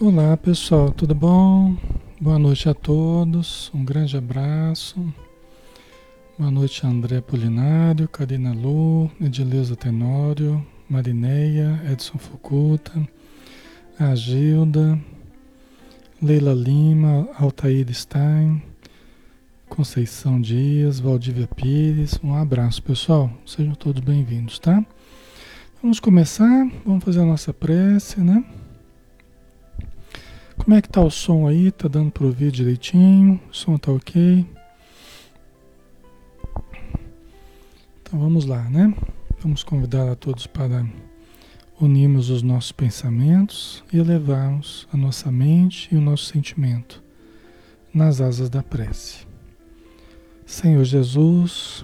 Olá pessoal, tudo bom? Boa noite a todos, um grande abraço. Boa noite André Polinário, Karina Lu, Edileuza Tenório, Marineia, Edson Fucuta, a Gilda, Leila Lima, Altair Stein, Conceição Dias, Valdívia Pires. Um abraço pessoal, sejam todos bem-vindos, tá? Vamos começar, vamos fazer a nossa prece, né? Como é que tá o som aí? Tá dando para ouvir direitinho? O som tá ok? Então vamos lá, né? Vamos convidar a todos para unirmos os nossos pensamentos e elevarmos a nossa mente e o nosso sentimento nas asas da prece. Senhor Jesus,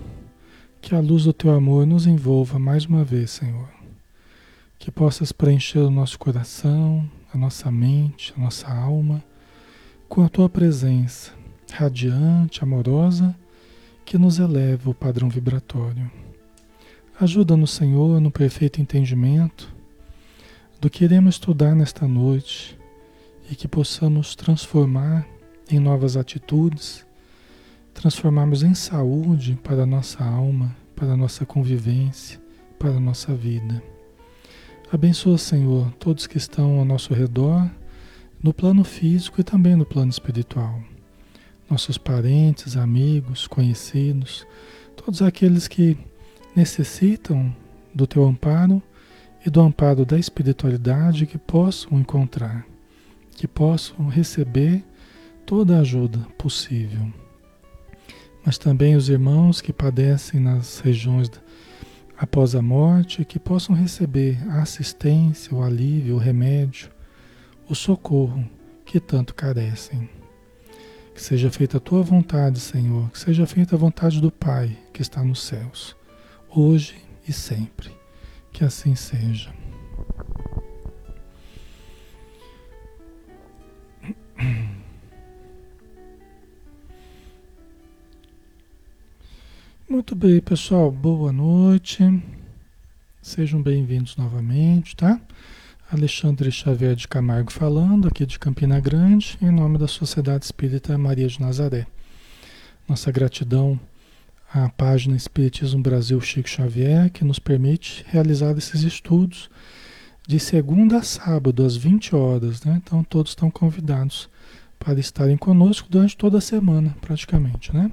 que a luz do teu amor nos envolva mais uma vez, Senhor. Que possas preencher o nosso coração, a nossa mente, a nossa alma, com a tua presença radiante, amorosa, que nos eleva o padrão vibratório. Ajuda-nos, Senhor, no perfeito entendimento do que iremos estudar nesta noite e que possamos transformar em novas atitudes, transformarmos em saúde para a nossa alma, para a nossa convivência, para a nossa vida. Abençoa, Senhor, todos que estão ao nosso redor, no plano físico e também no plano espiritual. Nossos parentes, amigos, conhecidos, todos aqueles que necessitam do teu amparo e do amparo da espiritualidade que possam encontrar, que possam receber toda a ajuda possível. Mas também os irmãos que padecem nas regiões após a morte, que possam receber a assistência, o alívio, o remédio, o socorro que tanto carecem. Que seja feita a tua vontade, Senhor, que seja feita a vontade do Pai que está nos céus, hoje e sempre. Que assim seja. Muito bem, pessoal. Boa noite. Sejam bem-vindos novamente, tá? Alexandre Xavier de Camargo falando, aqui de Campina Grande, em nome da Sociedade Espírita Maria de Nazaré. Nossa gratidão à página Espiritismo Brasil Chico Xavier, que nos permite realizar esses estudos de segunda a sábado, às 20 horas, né? Então todos estão convidados para estarem conosco durante toda a semana, praticamente, né?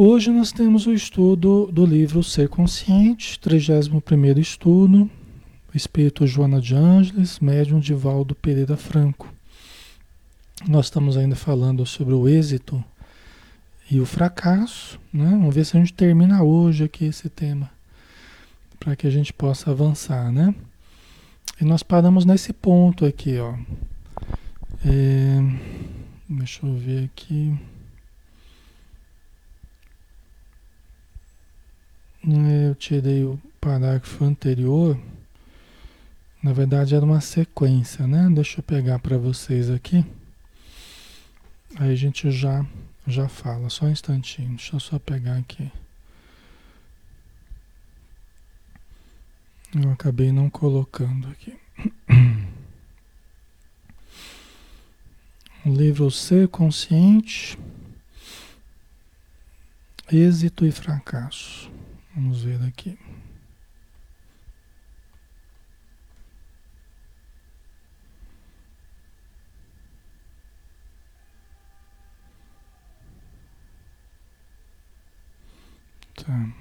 Hoje nós temos o estudo do livro Ser Consciente, 31º estudo, Espírito Joana de Ângeles, médium de Valdo Pereira Franco. Nós estamos ainda falando sobre o êxito e o fracasso, né? Vamos ver se a gente termina hoje aqui esse tema, para que a gente possa avançar, né? E nós paramos nesse ponto aqui, ó. É, deixa eu ver aqui. Eu tirei o parágrafo anterior. Na verdade era uma sequência, né? Deixa eu pegar para vocês aqui. Aí a gente já já fala. Só um instantinho. Deixa eu só pegar aqui. Eu acabei não colocando aqui. Livro Ser Consciente, Êxito e Fracasso. Vamos ver aqui. Tá.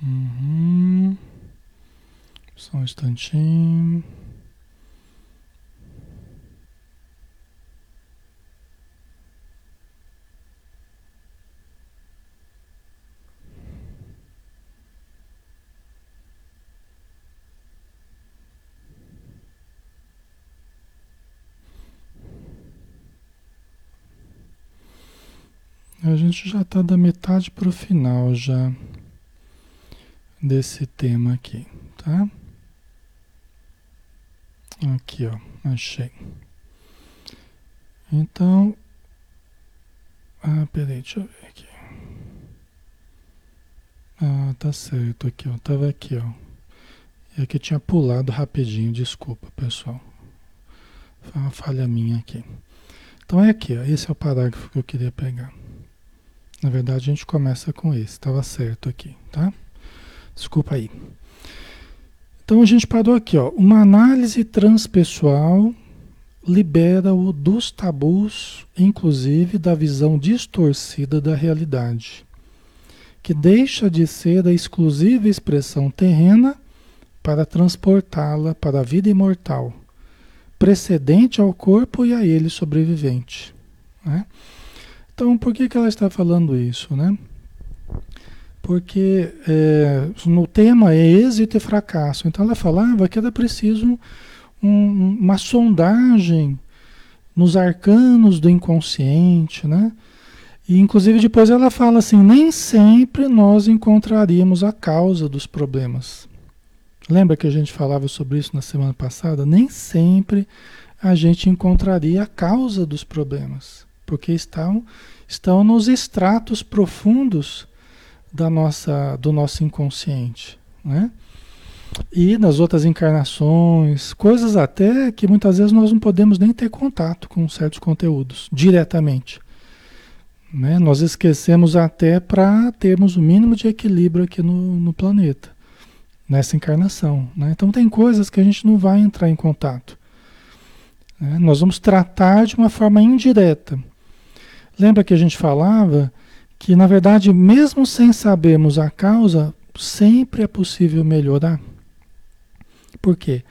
Uhum. Só um instantinho. A gente já está da metade para o final já desse tema aqui, tá? Aqui, ó, achei. Então, ah, peraí, deixa eu ver aqui. Ah, tá certo aqui, ó, tava aqui, ó. É que tinha pulado rapidinho, desculpa, pessoal. Foi uma falha minha aqui. Então é aqui, ó, esse é o parágrafo que eu queria pegar. Na verdade, a gente começa com esse, estava certo aqui, tá? Desculpa aí. Então a gente parou aqui, ó. Uma análise transpessoal libera-o dos tabus, inclusive da visão distorcida da realidade, que deixa de ser a exclusiva expressão terrena para transportá-la para a vida imortal, precedente ao corpo e a ele sobrevivente. Né? Então, por que, que ela está falando isso, né? Porque é, no tema é êxito e fracasso. Então ela falava que era preciso um, uma sondagem nos arcanos do inconsciente, né? E inclusive depois ela fala assim, nem sempre nós encontraríamos a causa dos problemas. Lembra que a gente falava sobre isso na semana passada? Nem sempre a gente encontraria a causa dos problemas, porque estão, estão nos estratos profundos da nossa, do nosso inconsciente, né? E nas outras encarnações, coisas até que muitas vezes nós não podemos nem ter contato com certos conteúdos diretamente. Né? Nós esquecemos até para termos o mínimo de equilíbrio aqui no, no planeta nessa encarnação. Né? Então tem coisas que a gente não vai entrar em contato. Né? Nós vamos tratar de uma forma indireta. Lembra que a gente falava que, na verdade, mesmo sem sabermos a causa, sempre é possível melhorar? Por quê?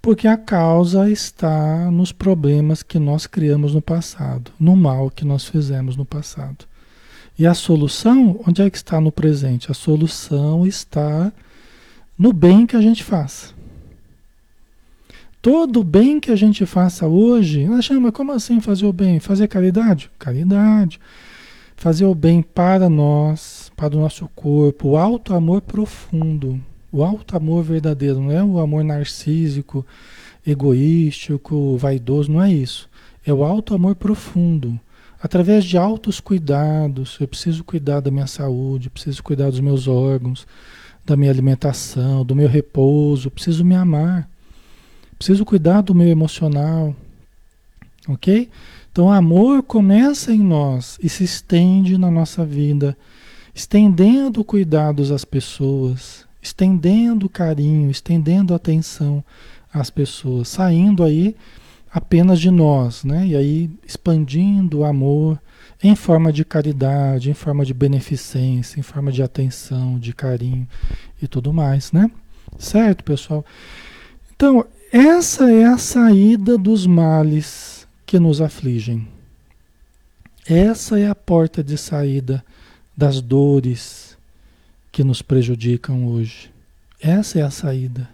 Porque a causa está nos problemas que nós criamos no passado, no mal que nós fizemos no passado. E a solução, onde é que está no presente? A solução está no bem que a gente faz. Todo bem que a gente faça hoje, ela chama, como assim fazer o bem? Fazer caridade? Caridade. Fazer o bem para nós, para o nosso corpo, o alto amor profundo, o alto amor verdadeiro, não é o amor narcísico, egoístico, vaidoso, não é isso. É o alto amor profundo. Através de altos cuidados, eu preciso cuidar da minha saúde, preciso cuidar dos meus órgãos, da minha alimentação, do meu repouso, preciso me amar, preciso cuidar do meu emocional, ok? Então, amor começa em nós e se estende na nossa vida, estendendo cuidados às pessoas, estendendo carinho, estendendo atenção às pessoas, saindo aí apenas de nós, né? E aí expandindo o amor em forma de caridade, em forma de beneficência, em forma de atenção, de carinho e tudo mais, né? Certo, pessoal? Então, essa é a saída dos males que nos afligem. Essa é a porta de saída das dores que nos prejudicam hoje. Essa é a saída.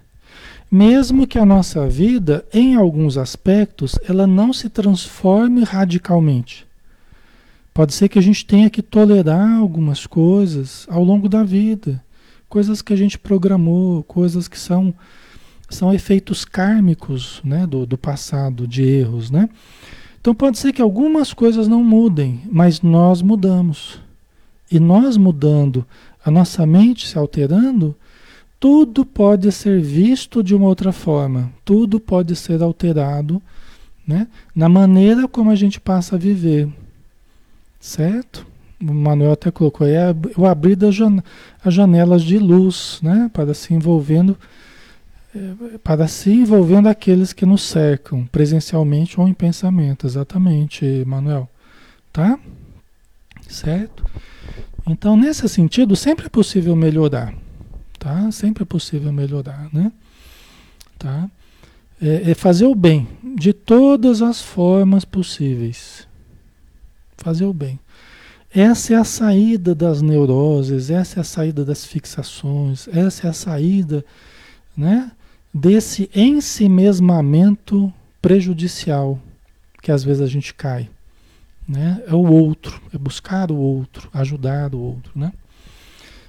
Mesmo que a nossa vida, em alguns aspectos, ela não se transforme radicalmente. Pode ser que a gente tenha que tolerar algumas coisas ao longo da vida, coisas que a gente programou, coisas que são, são efeitos kármicos né, do, do passado, de erros. Né? Então pode ser que algumas coisas não mudem, mas nós mudamos. E nós mudando, a nossa mente se alterando, tudo pode ser visto de uma outra forma, tudo pode ser alterado né, na maneira como a gente passa a viver. Certo? O Manuel até colocou aí o abrir das as janelas de luz, né? Para se envolvendo, é, para se envolvendo aqueles que nos cercam, presencialmente ou em pensamento. Exatamente, Manuel. Tá? Certo? Então, nesse sentido, sempre é possível melhorar. Tá? Sempre é possível melhorar, né? Tá? É, é fazer o bem de todas as formas possíveis fazer o bem. Essa é a saída das neuroses, essa é a saída das fixações, essa é a saída né, desse ensimesmamento prejudicial que às vezes a gente cai. Né? É o outro, é buscar o outro, ajudar o outro. Né?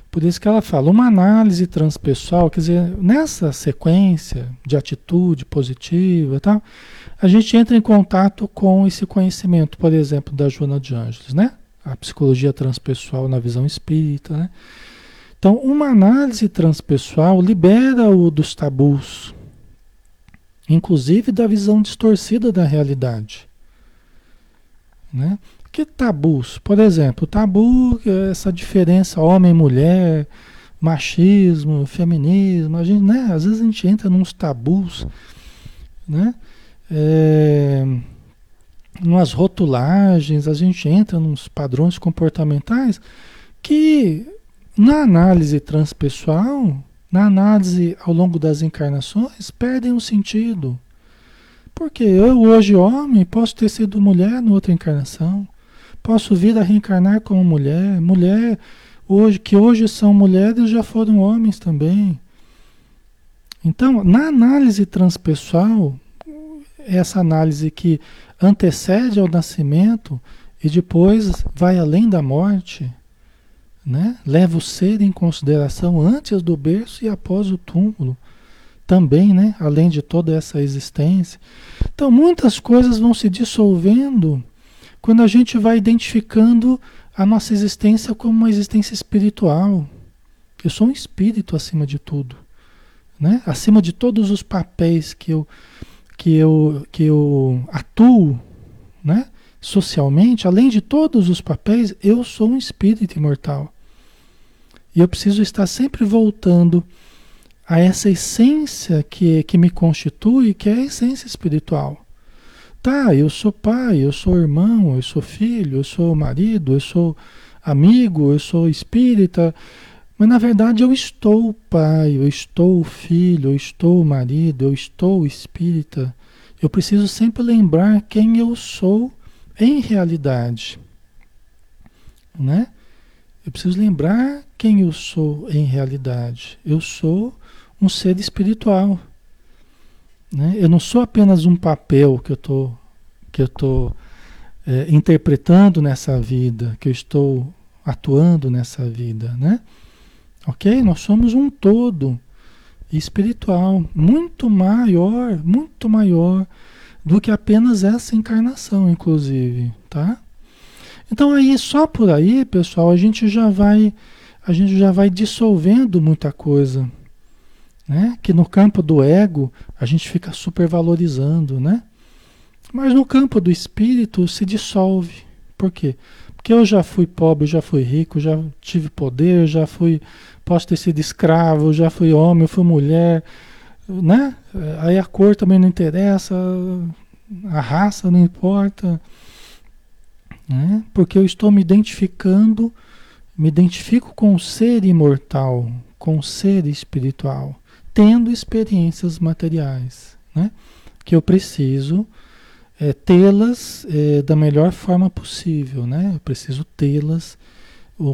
Por isso que ela fala, uma análise transpessoal, quer dizer, nessa sequência de atitude positiva tal, a gente entra em contato com esse conhecimento, por exemplo, da Joana de Ângeles, né? A psicologia transpessoal na visão espírita, né? Então, uma análise transpessoal libera-o dos tabus, inclusive da visão distorcida da realidade. Né? Que tabus? Por exemplo, tabu, é essa diferença homem-mulher, machismo, feminismo, a gente, né? Às vezes a gente entra nos tabus, né? É, nas rotulagens, a gente entra nos padrões comportamentais que na análise transpessoal, na análise ao longo das encarnações, perdem o sentido. Porque eu, hoje homem, posso ter sido mulher na outra encarnação. Posso vir a reencarnar como mulher. Mulher, hoje, que hoje são mulheres, já foram homens também. Então, na análise transpessoal, essa análise que antecede ao nascimento e depois vai além da morte, né? Leva o ser em consideração antes do berço e após o túmulo. Também, né? Além de toda essa existência. Então, muitas coisas vão se dissolvendo quando a gente vai identificando a nossa existência como uma existência espiritual. Eu sou um espírito acima de tudo, né? Acima de todos os papéis que eu que eu que eu atuo, né? Socialmente, além de todos os papéis, eu sou um espírito imortal. E eu preciso estar sempre voltando a essa essência que, que me constitui, que é a essência espiritual. Tá, eu sou pai, eu sou irmão, eu sou filho, eu sou marido, eu sou amigo, eu sou espírita, mas na verdade eu estou pai, eu estou filho, eu estou marido, eu estou espírita. Eu preciso sempre lembrar quem eu sou em realidade. Né? Eu preciso lembrar quem eu sou em realidade. Eu sou um ser espiritual. Né? Eu não sou apenas um papel que eu tô, que eu tô é, interpretando nessa vida, que eu estou atuando nessa vida, né? Ok? Nós somos um todo espiritual muito maior, muito maior do que apenas essa encarnação, inclusive, tá? Então aí só por aí, pessoal, a gente já vai a gente já vai dissolvendo muita coisa, né? Que no campo do ego a gente fica supervalorizando, né? Mas no campo do espírito se dissolve. Por quê? Porque eu já fui pobre, já fui rico, já tive poder, já fui, posso ter sido escravo, já fui homem, fui mulher, né? Aí a cor também não interessa, a raça não importa. Né? Porque eu estou me identificando, me identifico com o ser imortal, com o ser espiritual, tendo experiências materiais, né? que eu preciso é, tê-las é, da melhor forma possível, né? eu preciso tê-las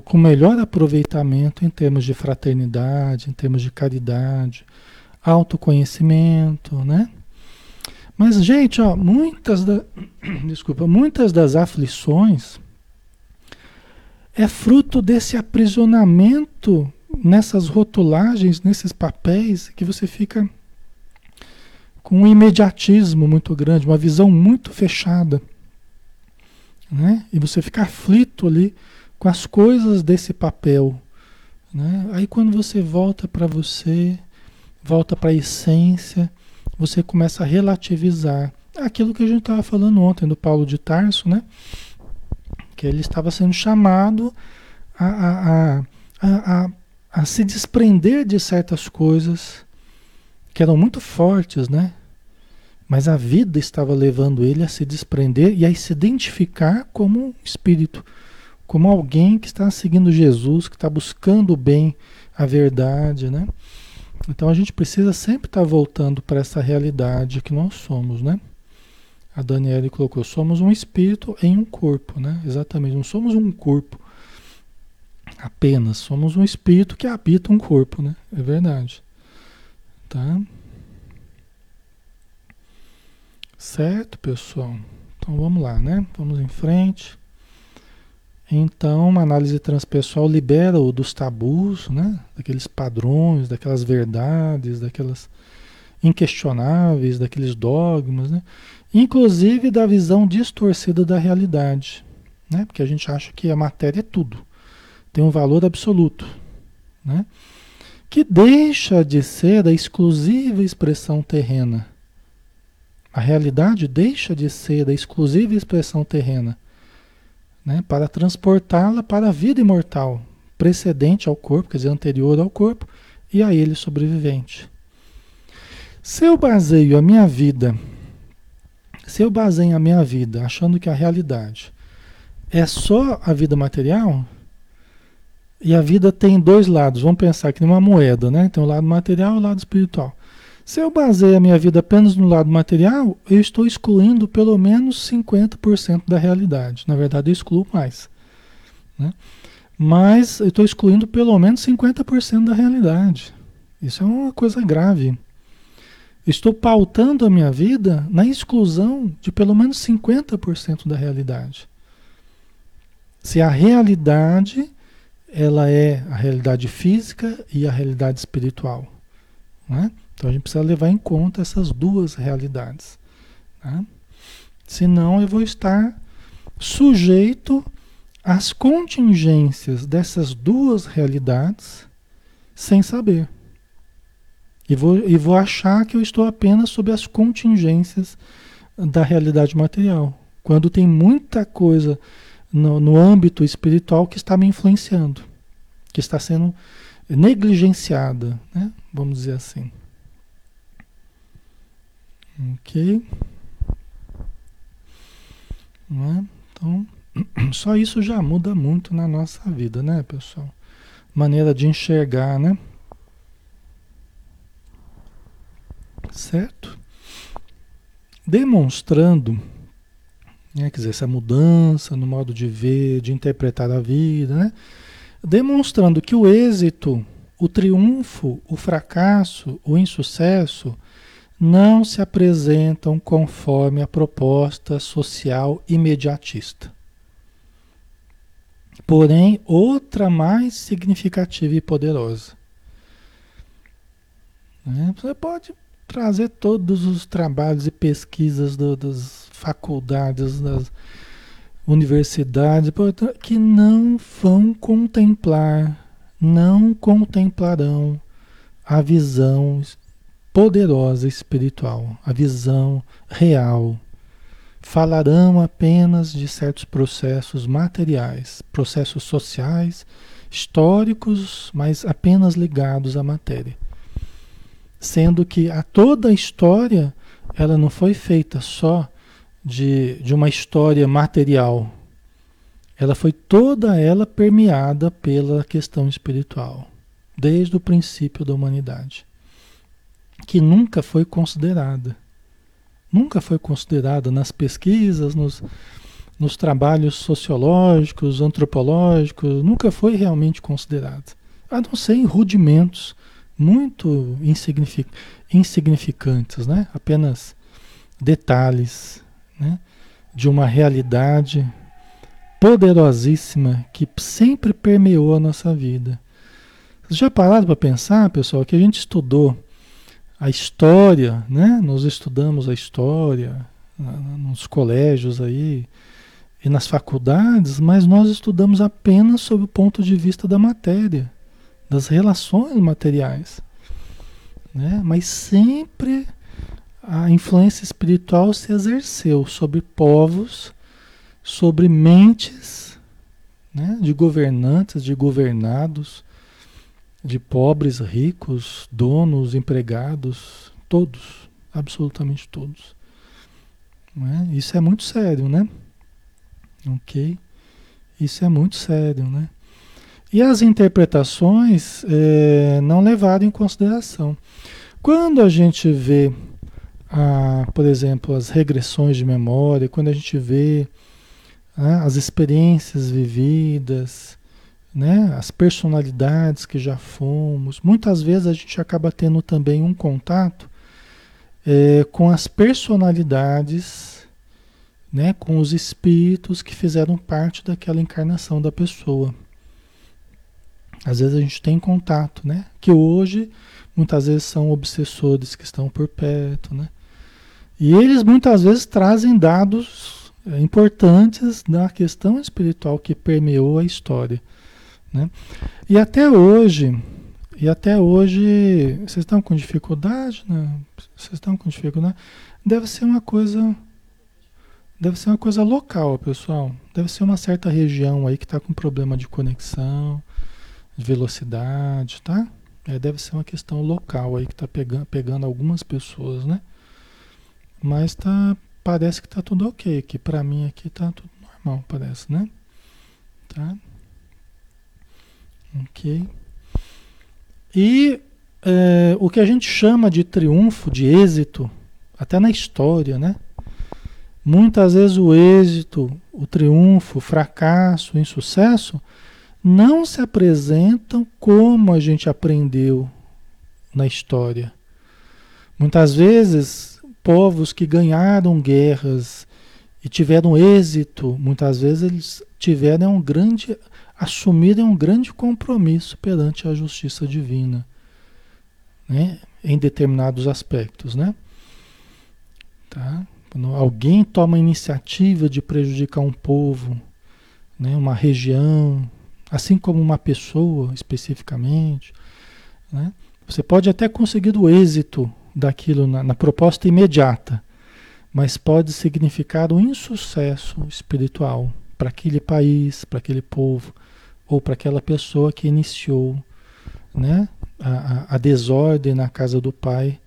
com melhor aproveitamento em termos de fraternidade, em termos de caridade, autoconhecimento, né? Mas, gente, ó, muitas, da, desculpa, muitas das aflições é fruto desse aprisionamento nessas rotulagens, nesses papéis, que você fica com um imediatismo muito grande, uma visão muito fechada. Né? E você fica aflito ali com as coisas desse papel. Né? Aí quando você volta para você, volta para a essência, você começa a relativizar aquilo que a gente estava falando ontem do Paulo de Tarso, né? Que ele estava sendo chamado a, a, a, a, a se desprender de certas coisas que eram muito fortes, né? Mas a vida estava levando ele a se desprender e a se identificar como um espírito, como alguém que está seguindo Jesus, que está buscando o bem, a verdade, né? Então a gente precisa sempre estar tá voltando para essa realidade que nós somos, né? A Daniela colocou, somos um espírito em um corpo, né? Exatamente, não somos um corpo apenas, somos um espírito que habita um corpo, né? É verdade. Tá? Certo, pessoal? Então vamos lá, né? Vamos em frente. Então, uma análise transpessoal libera-o dos tabus, né? daqueles padrões, daquelas verdades, daquelas inquestionáveis, daqueles dogmas, né? inclusive da visão distorcida da realidade, né? porque a gente acha que a matéria é tudo, tem um valor absoluto. né? que deixa de ser a exclusiva expressão terrena. A realidade deixa de ser a exclusiva expressão terrena né? para transportá-la para a vida imortal, precedente ao corpo, quer dizer, anterior ao corpo, e a ele sobrevivente. Se eu baseio a minha vida, se eu baseio a minha vida achando que a realidade é só a vida material, e a vida tem dois lados, vamos pensar que tem uma moeda, né? Tem o lado material e o lado espiritual. Se eu baseio a minha vida apenas no lado material, eu estou excluindo pelo menos 50% da realidade. Na verdade, eu excluo mais. Né? Mas eu estou excluindo pelo menos 50% da realidade. Isso é uma coisa grave. Estou pautando a minha vida na exclusão de pelo menos 50% da realidade. Se a realidade ela é a realidade física e a realidade espiritual. Né? Então a gente precisa levar em conta essas duas realidades. Né? Senão eu vou estar sujeito às contingências dessas duas realidades sem saber. E vou, e vou achar que eu estou apenas sob as contingências da realidade material. Quando tem muita coisa no, no âmbito espiritual que está me influenciando, que está sendo negligenciada, né? vamos dizer assim. Ok? É? Então, só isso já muda muito na nossa vida, né, pessoal? Maneira de enxergar, né? Certo? Demonstrando, né, quer dizer, essa mudança no modo de ver, de interpretar a vida, né? Demonstrando que o êxito, o triunfo, o fracasso, o insucesso não se apresentam conforme a proposta social imediatista. Porém, outra mais significativa e poderosa. Né? Você pode trazer todos os trabalhos e pesquisas do, das faculdades, das universidades, que não vão contemplar, não contemplarão a visão poderosa espiritual, a visão real. Falarão apenas de certos processos materiais, processos sociais, históricos, mas apenas ligados à matéria. Sendo que a toda a história, ela não foi feita só de, de uma história material. Ela foi toda ela permeada pela questão espiritual, desde o princípio da humanidade que nunca foi considerada. Nunca foi considerada nas pesquisas, nos, nos trabalhos sociológicos, antropológicos, nunca foi realmente considerada. A não ser em rudimentos muito insignific insignificantes, né? apenas detalhes né? de uma realidade poderosíssima que sempre permeou a nossa vida. Vocês já pararam para pensar, pessoal, que a gente estudou a história, né? Nós estudamos a história nos colégios aí e nas faculdades, mas nós estudamos apenas sob o ponto de vista da matéria, das relações materiais, né? Mas sempre a influência espiritual se exerceu sobre povos, sobre mentes, né? De governantes, de governados de pobres, ricos, donos, empregados, todos, absolutamente todos. É? Isso é muito sério, né? Ok? Isso é muito sério, né? E as interpretações é, não levaram em consideração. Quando a gente vê, a, por exemplo, as regressões de memória, quando a gente vê a, as experiências vividas, né? As personalidades que já fomos. Muitas vezes a gente acaba tendo também um contato é, com as personalidades, né? Com os espíritos que fizeram parte daquela encarnação da pessoa. Às vezes a gente tem contato, né? Que hoje muitas vezes são obsessores que estão por perto, né? E eles muitas vezes trazem dados é, importantes da questão espiritual que permeou a história. Né? E até hoje, e até hoje, vocês estão com dificuldade? Né? Vocês estão com dificuldade? Deve ser uma coisa. Deve ser uma coisa local, pessoal. Deve ser uma certa região aí que está com problema de conexão, de velocidade, tá? É, deve ser uma questão local aí que está pegando, pegando algumas pessoas, né? Mas tá, parece que está tudo ok. Que para mim aqui está tudo normal, parece, né? Tá? Ok. E é, o que a gente chama de triunfo, de êxito, até na história, né? Muitas vezes o êxito, o triunfo, o fracasso, o insucesso não se apresentam como a gente aprendeu na história. Muitas vezes, povos que ganharam guerras e tiveram êxito, muitas vezes eles tiveram um grande, assumiram um grande compromisso perante a justiça divina, né? em determinados aspectos, né? Tá? Quando alguém toma a iniciativa de prejudicar um povo, né, uma região, assim como uma pessoa especificamente, né, você pode até conseguir o êxito daquilo na, na proposta imediata, mas pode significar um insucesso espiritual para aquele país, para aquele povo, ou para aquela pessoa que iniciou né, a, a, desordem na casa do Pai,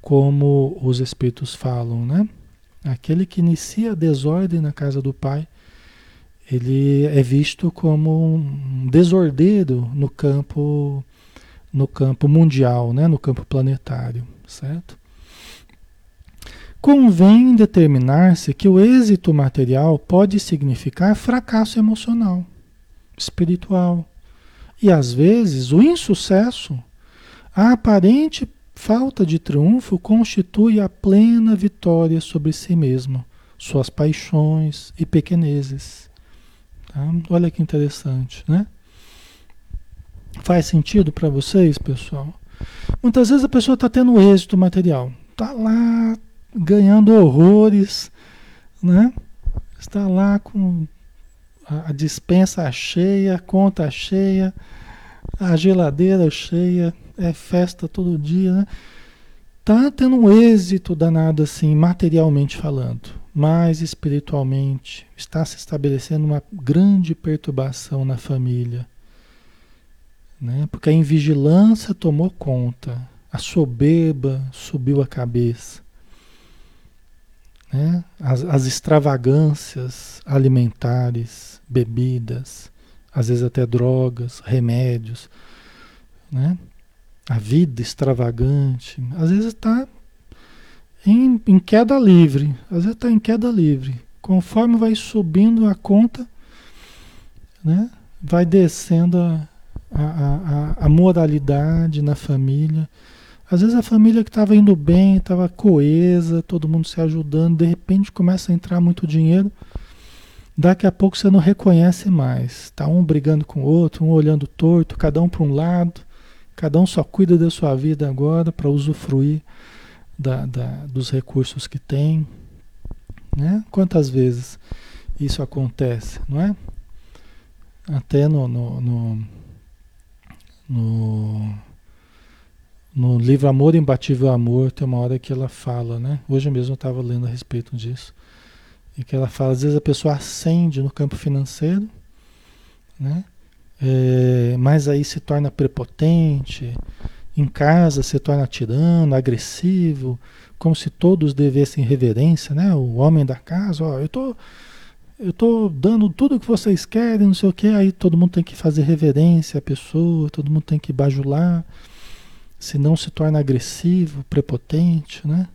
como os Espíritos falam, né? Aquele que inicia a desordem na casa do pai, ele é visto como um desordeiro no campo no campo mundial, né, no campo planetário, certo? Convém determinar-se que o êxito material pode significar fracasso emocional, espiritual, e às vezes o insucesso, a aparente Falta de triunfo constitui a plena vitória sobre si mesmo, suas paixões e pequenezes. Tá? Olha que interessante, né? Faz sentido para vocês, pessoal? Muitas vezes a pessoa está tendo êxito material, está lá ganhando horrores, né? Está lá com a dispensa cheia, conta cheia, a geladeira cheia, é festa todo dia, né? Tá tendo um êxito danado assim, materialmente falando, mas espiritualmente está se estabelecendo uma grande perturbação na família, né? Porque a invigilância tomou conta, a soberba subiu a cabeça, né? As, as extravagâncias alimentares, bebidas, às vezes até drogas, remédios, né? a vida extravagante, às vezes está em, em, queda livre, às vezes está em queda livre. Conforme vai subindo a conta, né, vai descendo a, a, a, a moralidade na família. Às vezes a família que estava indo bem, estava coesa, todo mundo se ajudando, de repente começa a entrar muito dinheiro. Daqui a pouco você não reconhece mais. Está um brigando com o outro, um olhando torto, cada um para um lado Cada um só cuida da sua vida agora para usufruir da, da, dos recursos que tem. Né? Quantas vezes isso acontece, não é? Até no, no, no, no, no livro Amor Imbatível Amor, tem uma hora que ela fala, né? Hoje mesmo eu estava lendo a respeito disso. E que ela fala, às vezes a pessoa acende no campo financeiro, né? é, mas aí se torna prepotente, em casa se torna tirano, agressivo, como se todos devessem reverência, né? O homem da casa, ó, eu tô, eu tô dando tudo o que vocês querem, não sei o que, aí todo mundo tem que fazer reverência à pessoa, todo mundo tem que bajular, senão se torna agressivo, prepotente, né?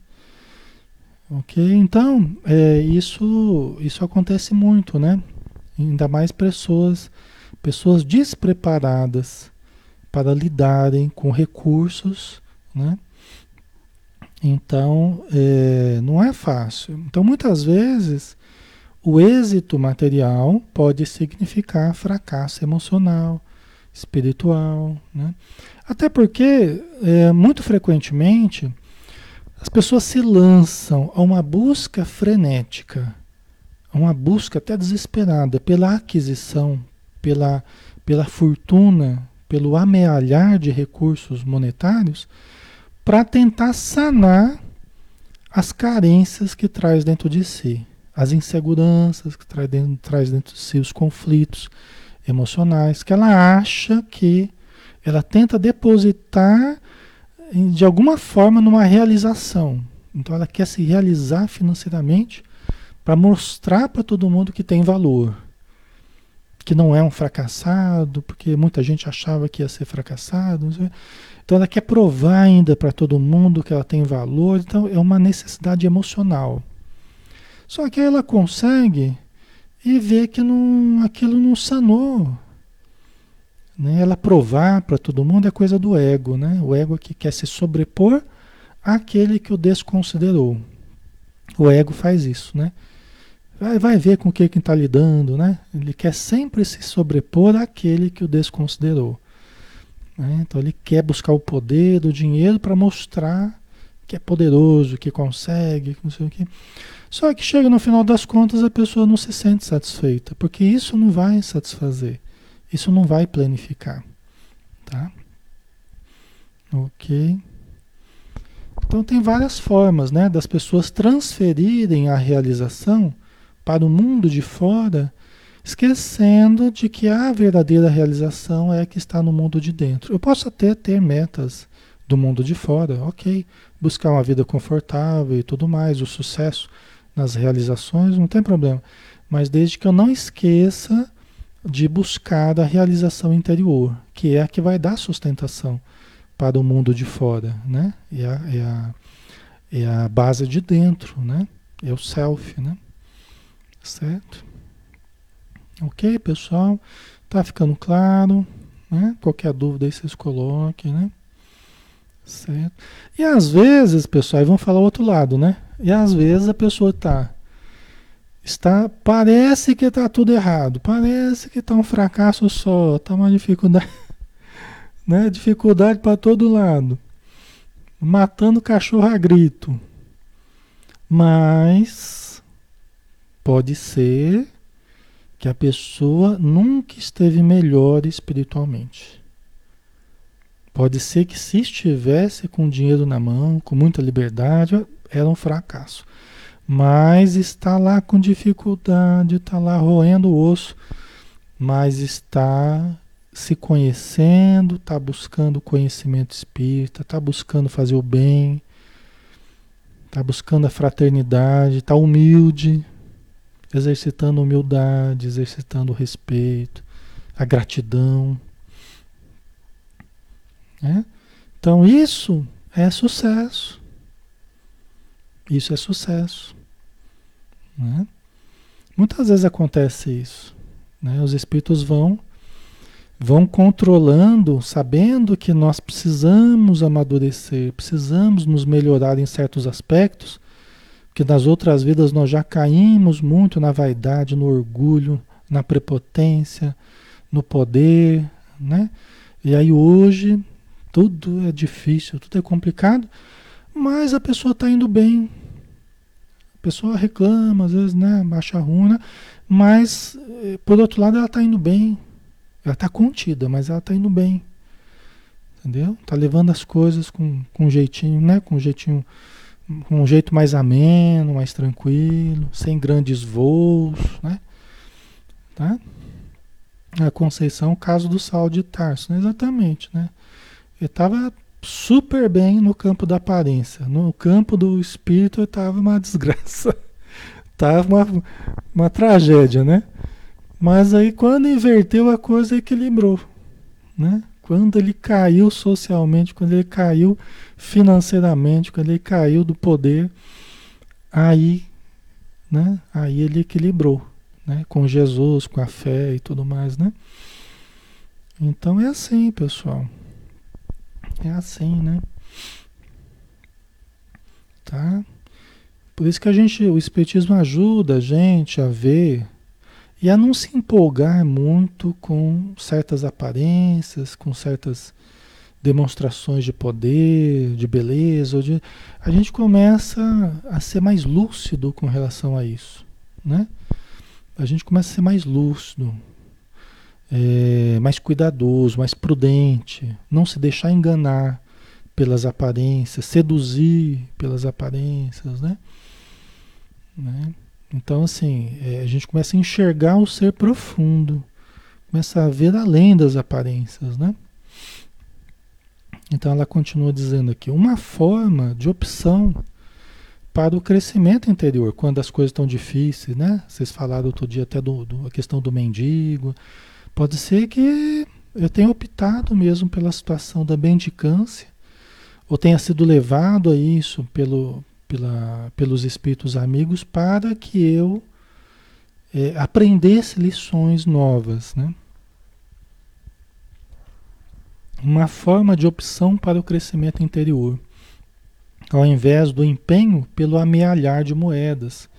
Ok? Então, é, isso, isso acontece muito, né? Ainda mais pessoas pessoas despreparadas para lidarem com recursos, né? Então, é, não é fácil. Então, muitas vezes, o êxito material pode significar fracasso emocional, espiritual, né? Até porque, é, muito frequentemente, as pessoas se lançam a uma busca frenética, a uma busca até desesperada pela aquisição, pela, pela fortuna, pelo amealhar de recursos monetários, para tentar sanar as carências que traz dentro de si, as inseguranças que traz dentro, traz dentro de si, os conflitos emocionais, que ela acha que ela tenta depositar de alguma forma numa realização. Então ela quer se realizar financeiramente para mostrar para todo mundo que tem valor, que não é um fracassado, porque muita gente achava que ia ser fracassado. Então ela quer provar ainda para todo mundo que ela tem valor, então é uma necessidade emocional. Só que ela consegue e vê que não, aquilo não sanou. Né? Ela provar para todo mundo é coisa do ego, né? O ego que quer se sobrepor àquele que o desconsiderou. O ego faz isso, né? Vai, vai ver com o que está lidando, né? Ele quer sempre se sobrepor àquele que o desconsiderou. Né? Então ele quer buscar o poder do dinheiro para mostrar que é poderoso, que consegue, não sei o quê. Só que chega no final das contas a pessoa não se sente satisfeita, porque isso não vai satisfazer, isso não vai planificar, tá? Ok. Então tem várias formas, né, das pessoas transferirem a realização para o mundo de fora esquecendo de que a verdadeira realização é a que está no mundo de dentro. Eu posso até ter metas do mundo de fora, ok, buscar uma vida confortável e tudo mais, o sucesso nas realizações, não tem problema. Mas desde que eu não esqueça de buscar a realização interior, que é a que vai dar sustentação para o mundo de fora, né? É a, é a, é a base de dentro, né? É o self, né? Certo? Ok, pessoal? Tá ficando claro? Né? Qualquer dúvida aí vocês coloquem, né? Certo? E às vezes, pessoal, aí vamos falar o outro lado, né? E às vezes a pessoa tá está parece que está tudo errado, parece que está um fracasso só, está uma dificuldade, né? Dificuldade para todo lado, matando cachorro a grito. Mas pode ser que a pessoa nunca esteve melhor espiritualmente. Pode ser que se estivesse com dinheiro na mão, com muita liberdade, era um fracasso. Mas está lá com dificuldade, está lá roendo o osso, mas está se conhecendo, está buscando conhecimento espírita, está buscando fazer o bem, está buscando a fraternidade, está humilde, exercitando humildade, exercitando o respeito, a gratidão. Né? Então isso é sucesso. Isso é sucesso. Né? Muitas vezes acontece isso. Né? Os espíritos vão vão controlando, sabendo que nós precisamos amadurecer, precisamos nos melhorar em certos aspectos, que nas outras vidas nós já caímos muito na vaidade, no orgulho, na prepotência, no poder, né? E aí hoje tudo é difícil, tudo é complicado, mas a pessoa está indo bem. Pessoa reclama, às vezes, né? Baixa ruim, né? mas eh, por outro lado ela está indo bem. Ela está contida, mas ela está indo bem. Entendeu? Está levando as coisas com, com jeitinho, né? Com jeitinho um jeito mais ameno, mais tranquilo, sem grandes voos, né? Tá? A Conceição, o caso do Sal de Tarso, né? exatamente, né? Ele estava super bem no campo da aparência, no campo do espírito estava uma desgraça, estava uma, uma tragédia, né? Mas aí quando inverteu a coisa equilibrou, né? Quando ele caiu socialmente, quando ele caiu financeiramente, quando ele caiu do poder, aí, né? Aí ele equilibrou, né? Com Jesus, com a fé e tudo mais, né? Então é assim, pessoal. É assim, né? Tá? Por isso que a gente, o espiritismo ajuda a gente a ver e a não se empolgar muito com certas aparências, com certas demonstrações de poder, de beleza, de... a gente começa a ser mais lúcido com relação a isso, né? A gente começa a ser mais lúcido. É, mais cuidadoso, mais prudente, não se deixar enganar pelas aparências, seduzir pelas aparências, né? né? Então, assim, é, a gente começa a enxergar o ser profundo, começa a ver além das aparências, né? Então ela continua dizendo aqui, uma forma de opção para o crescimento interior, quando as coisas estão difíceis, né? Vocês falaram outro dia até do, do, a questão do mendigo. Pode ser que eu tenha optado mesmo pela situação da mendicância, ou tenha sido levado a isso pelo, pela, pelos espíritos amigos para que eu é, aprendesse lições novas, né? Uma forma de opção para o crescimento interior, ao invés do empenho pelo amealhar de moedas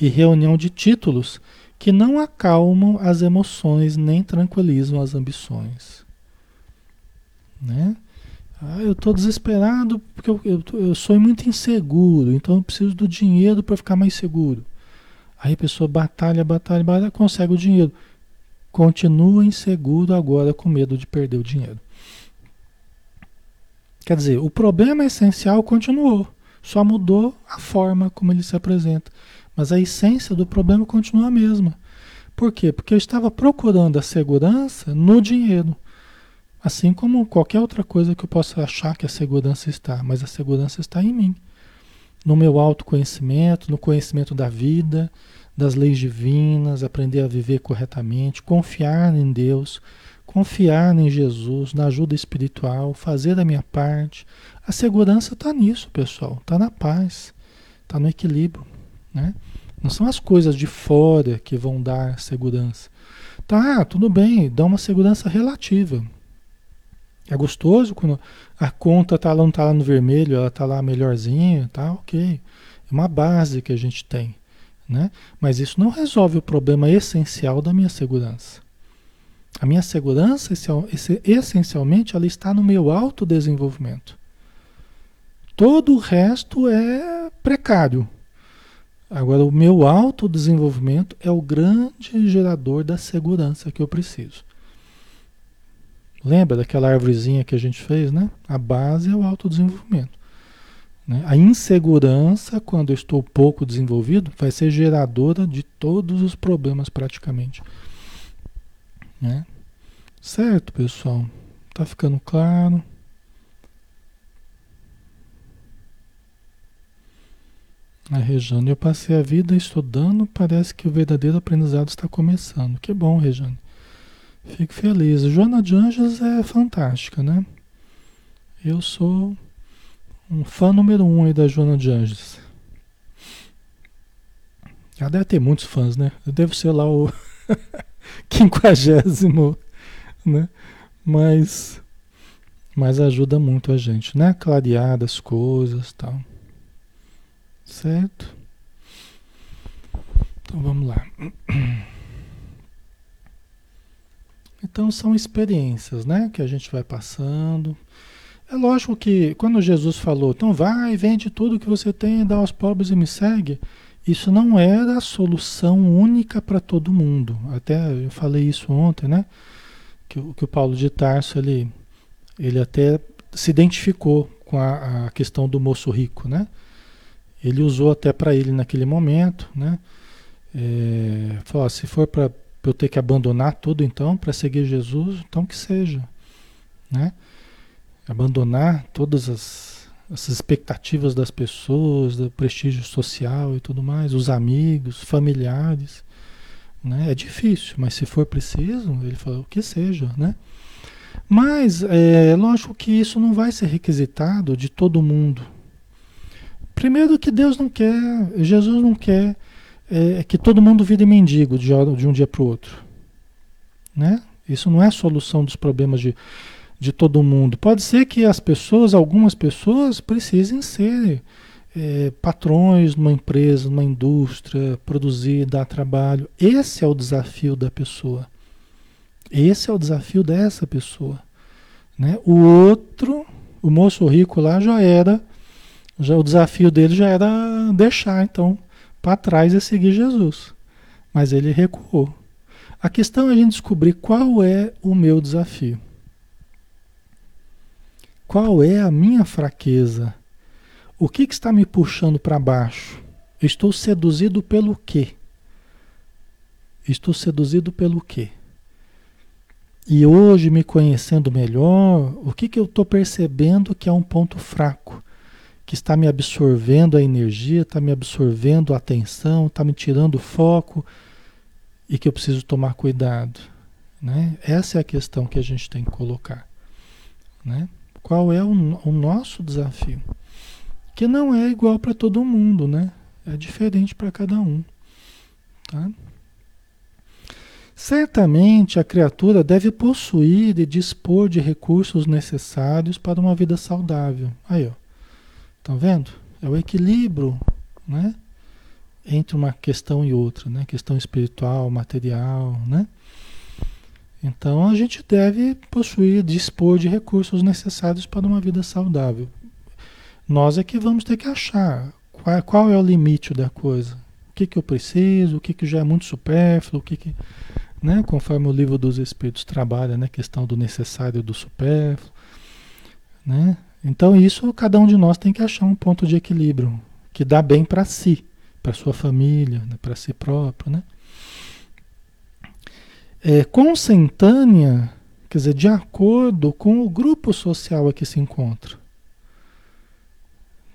e reunião de títulos que não acalmam as emoções nem tranquilizam as ambições, né? Ah, eu estou desesperado porque eu, eu, eu, sou muito inseguro, então eu preciso do dinheiro para ficar mais seguro. Aí a pessoa batalha, batalha, batalha, consegue o dinheiro. Continua inseguro agora com medo de perder o dinheiro. Quer dizer, o problema essencial continuou, só mudou a forma como ele se apresenta. Mas a essência do problema continua a mesma. Por quê? Porque eu estava procurando a segurança no dinheiro. Assim como qualquer outra coisa que eu possa achar que a segurança está, mas a segurança está em mim. No meu autoconhecimento, no conhecimento da vida, das leis divinas, aprender a viver corretamente, confiar em Deus, confiar em Jesus, na ajuda espiritual, fazer a minha parte. A segurança está nisso, pessoal, está na paz, está no equilíbrio, né? Não são as coisas de fora que vão dar segurança. Tá, tudo bem, dá uma segurança relativa. É gostoso quando a conta tá lá, não está lá no vermelho, ela está lá melhorzinha, tá ok. É uma base que a gente tem, né? Mas isso não resolve o problema essencial da minha segurança. A minha segurança, essencialmente, ela está no meu autodesenvolvimento. Todo o resto é precário. Agora, o meu autodesenvolvimento é o grande gerador da segurança que eu preciso. Lembra daquela árvorezinha que a gente fez, né? A base é o autodesenvolvimento. Né? A insegurança, quando eu estou pouco desenvolvido, vai ser geradora de todos os problemas praticamente. Né? Certo, pessoal? Tá ficando claro? A Rejane, eu passei a vida estudando, parece que o verdadeiro aprendizado está começando. Que bom, Rejane. Fico feliz. Joana de Anjos é fantástica, né? Eu sou um fã número um aí da Joana de Anjos. Ela deve ter muitos fãs, né? Eu devo ser lá o quinquagésimo, né? Mas, mas ajuda muito a gente, né? Clarear as coisas tal. Certo? Então vamos lá. Então são experiências, né, que a gente vai passando. É lógico que quando Jesus falou, então vai, vende tudo que você tem, dá aos pobres e me segue, isso não era a solução única para todo mundo. Até eu falei isso ontem, né? Que, que o Paulo de Tarso ele, ele até se identificou com a, a questão do moço rico, né? Ele usou até para ele naquele momento, né? É, falou, se for para eu ter que abandonar tudo então para seguir Jesus, então que seja, né? Abandonar todas as, as expectativas das pessoas, do prestígio social e tudo mais, os amigos, familiares, né? É difícil, mas se for preciso, ele falou que seja, né? Mas é lógico que isso não vai ser requisitado de todo mundo, Primeiro que Deus não quer, Jesus não quer é, que todo mundo vire mendigo de, um dia para o outro. Né? Isso não é a solução dos problemas de, de todo mundo. Pode ser que as pessoas, algumas pessoas, precisem ser é, patrões numa empresa, numa indústria, produzir, dar trabalho. Esse é o desafio da pessoa. Esse é o desafio dessa pessoa. Né? O outro, o moço rico lá já era já o desafio dele já era deixar então para trás e seguir Jesus. Mas ele recuou. A questão é a gente descobrir qual é o meu desafio. Qual é a minha fraqueza? O que, que está me puxando para baixo? Estou seduzido pelo quê? Estou seduzido pelo quê? E hoje, me conhecendo melhor, o que, que eu estou percebendo que é um ponto fraco? Que está me absorvendo a energia, está me absorvendo a atenção, está me tirando o foco e que eu preciso tomar cuidado. Né? Essa é a questão que a gente tem que colocar. Né? Qual é o, o nosso desafio? Que não é igual para todo mundo, né? É diferente para cada um. Tá? Certamente a criatura deve possuir e dispor de recursos necessários para uma vida saudável. Aí, ó. Estão vendo? É o equilíbrio, né? Entre uma questão e outra, né? Questão espiritual, material, né? Então a gente deve possuir, dispor de recursos necessários para uma vida saudável. Nós é que vamos ter que achar qual, qual é o limite da coisa. O que, que eu preciso, o que, que já é muito supérfluo, o que, que. Né? Conforme o livro dos Espíritos trabalha, né? questão do necessário e do supérfluo. Né? Então, isso cada um de nós tem que achar um ponto de equilíbrio que dá bem para si, para sua família, né? para si próprio. Né? É, consentânea, quer dizer, de acordo com o grupo social a que se encontra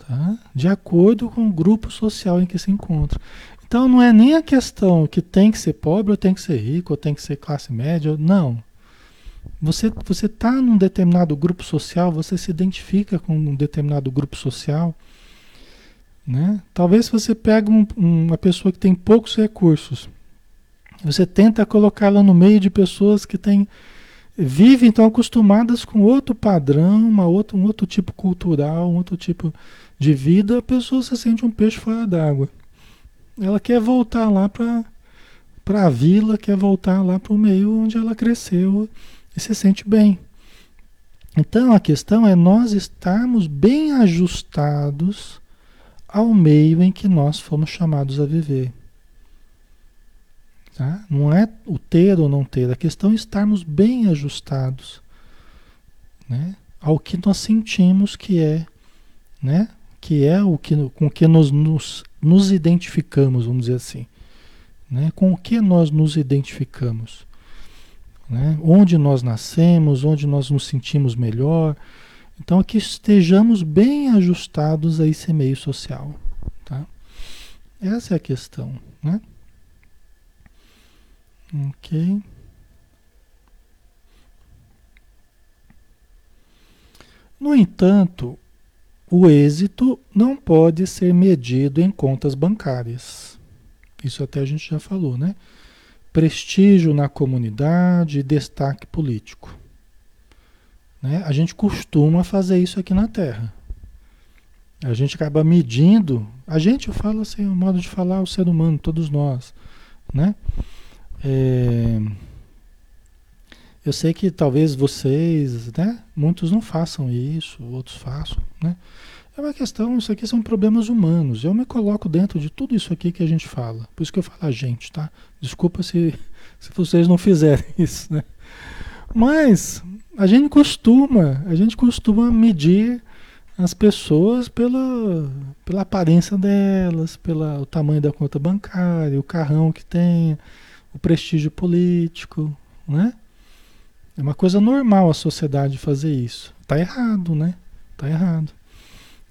tá? de acordo com o grupo social em que se encontra. Então não é nem a questão que tem que ser pobre ou tem que ser rico ou tem que ser classe média, não. Você você está num determinado grupo social, você se identifica com um determinado grupo social, né? Talvez você pegue um, uma pessoa que tem poucos recursos, você tenta colocá-la no meio de pessoas que têm vivem então acostumadas com outro padrão, uma outra, um outro tipo cultural, um outro tipo de vida, a pessoa se sente um peixe fora d'água. Ela quer voltar lá para para a vila, quer voltar lá para o meio onde ela cresceu se sente bem. Então a questão é nós estarmos bem ajustados ao meio em que nós fomos chamados a viver. Tá? Não é o ter ou não ter, a questão é estarmos bem ajustados né? ao que nós sentimos que é né? que é o que, com o que nós nos, nos identificamos, vamos dizer assim. Né? Com o que nós nos identificamos. Né? Onde nós nascemos, onde nós nos sentimos melhor. Então, que estejamos bem ajustados a esse meio social. Tá? Essa é a questão. Né? Ok. No entanto, o êxito não pode ser medido em contas bancárias. Isso até a gente já falou, né? Prestígio na comunidade, destaque político. Né? A gente costuma fazer isso aqui na Terra. A gente acaba medindo. A gente, eu falo assim, o modo de falar, o ser humano, todos nós. Né? É, eu sei que talvez vocês, né? Muitos não façam isso, outros façam, né? É uma questão, isso aqui são problemas humanos. Eu me coloco dentro de tudo isso aqui que a gente fala. Por isso que eu falo a gente, tá? Desculpa se, se vocês não fizerem isso, né? Mas a gente costuma, a gente costuma medir as pessoas pela, pela aparência delas, pelo tamanho da conta bancária, o carrão que tem, o prestígio político, né? É uma coisa normal a sociedade fazer isso. Tá errado, né? Tá errado.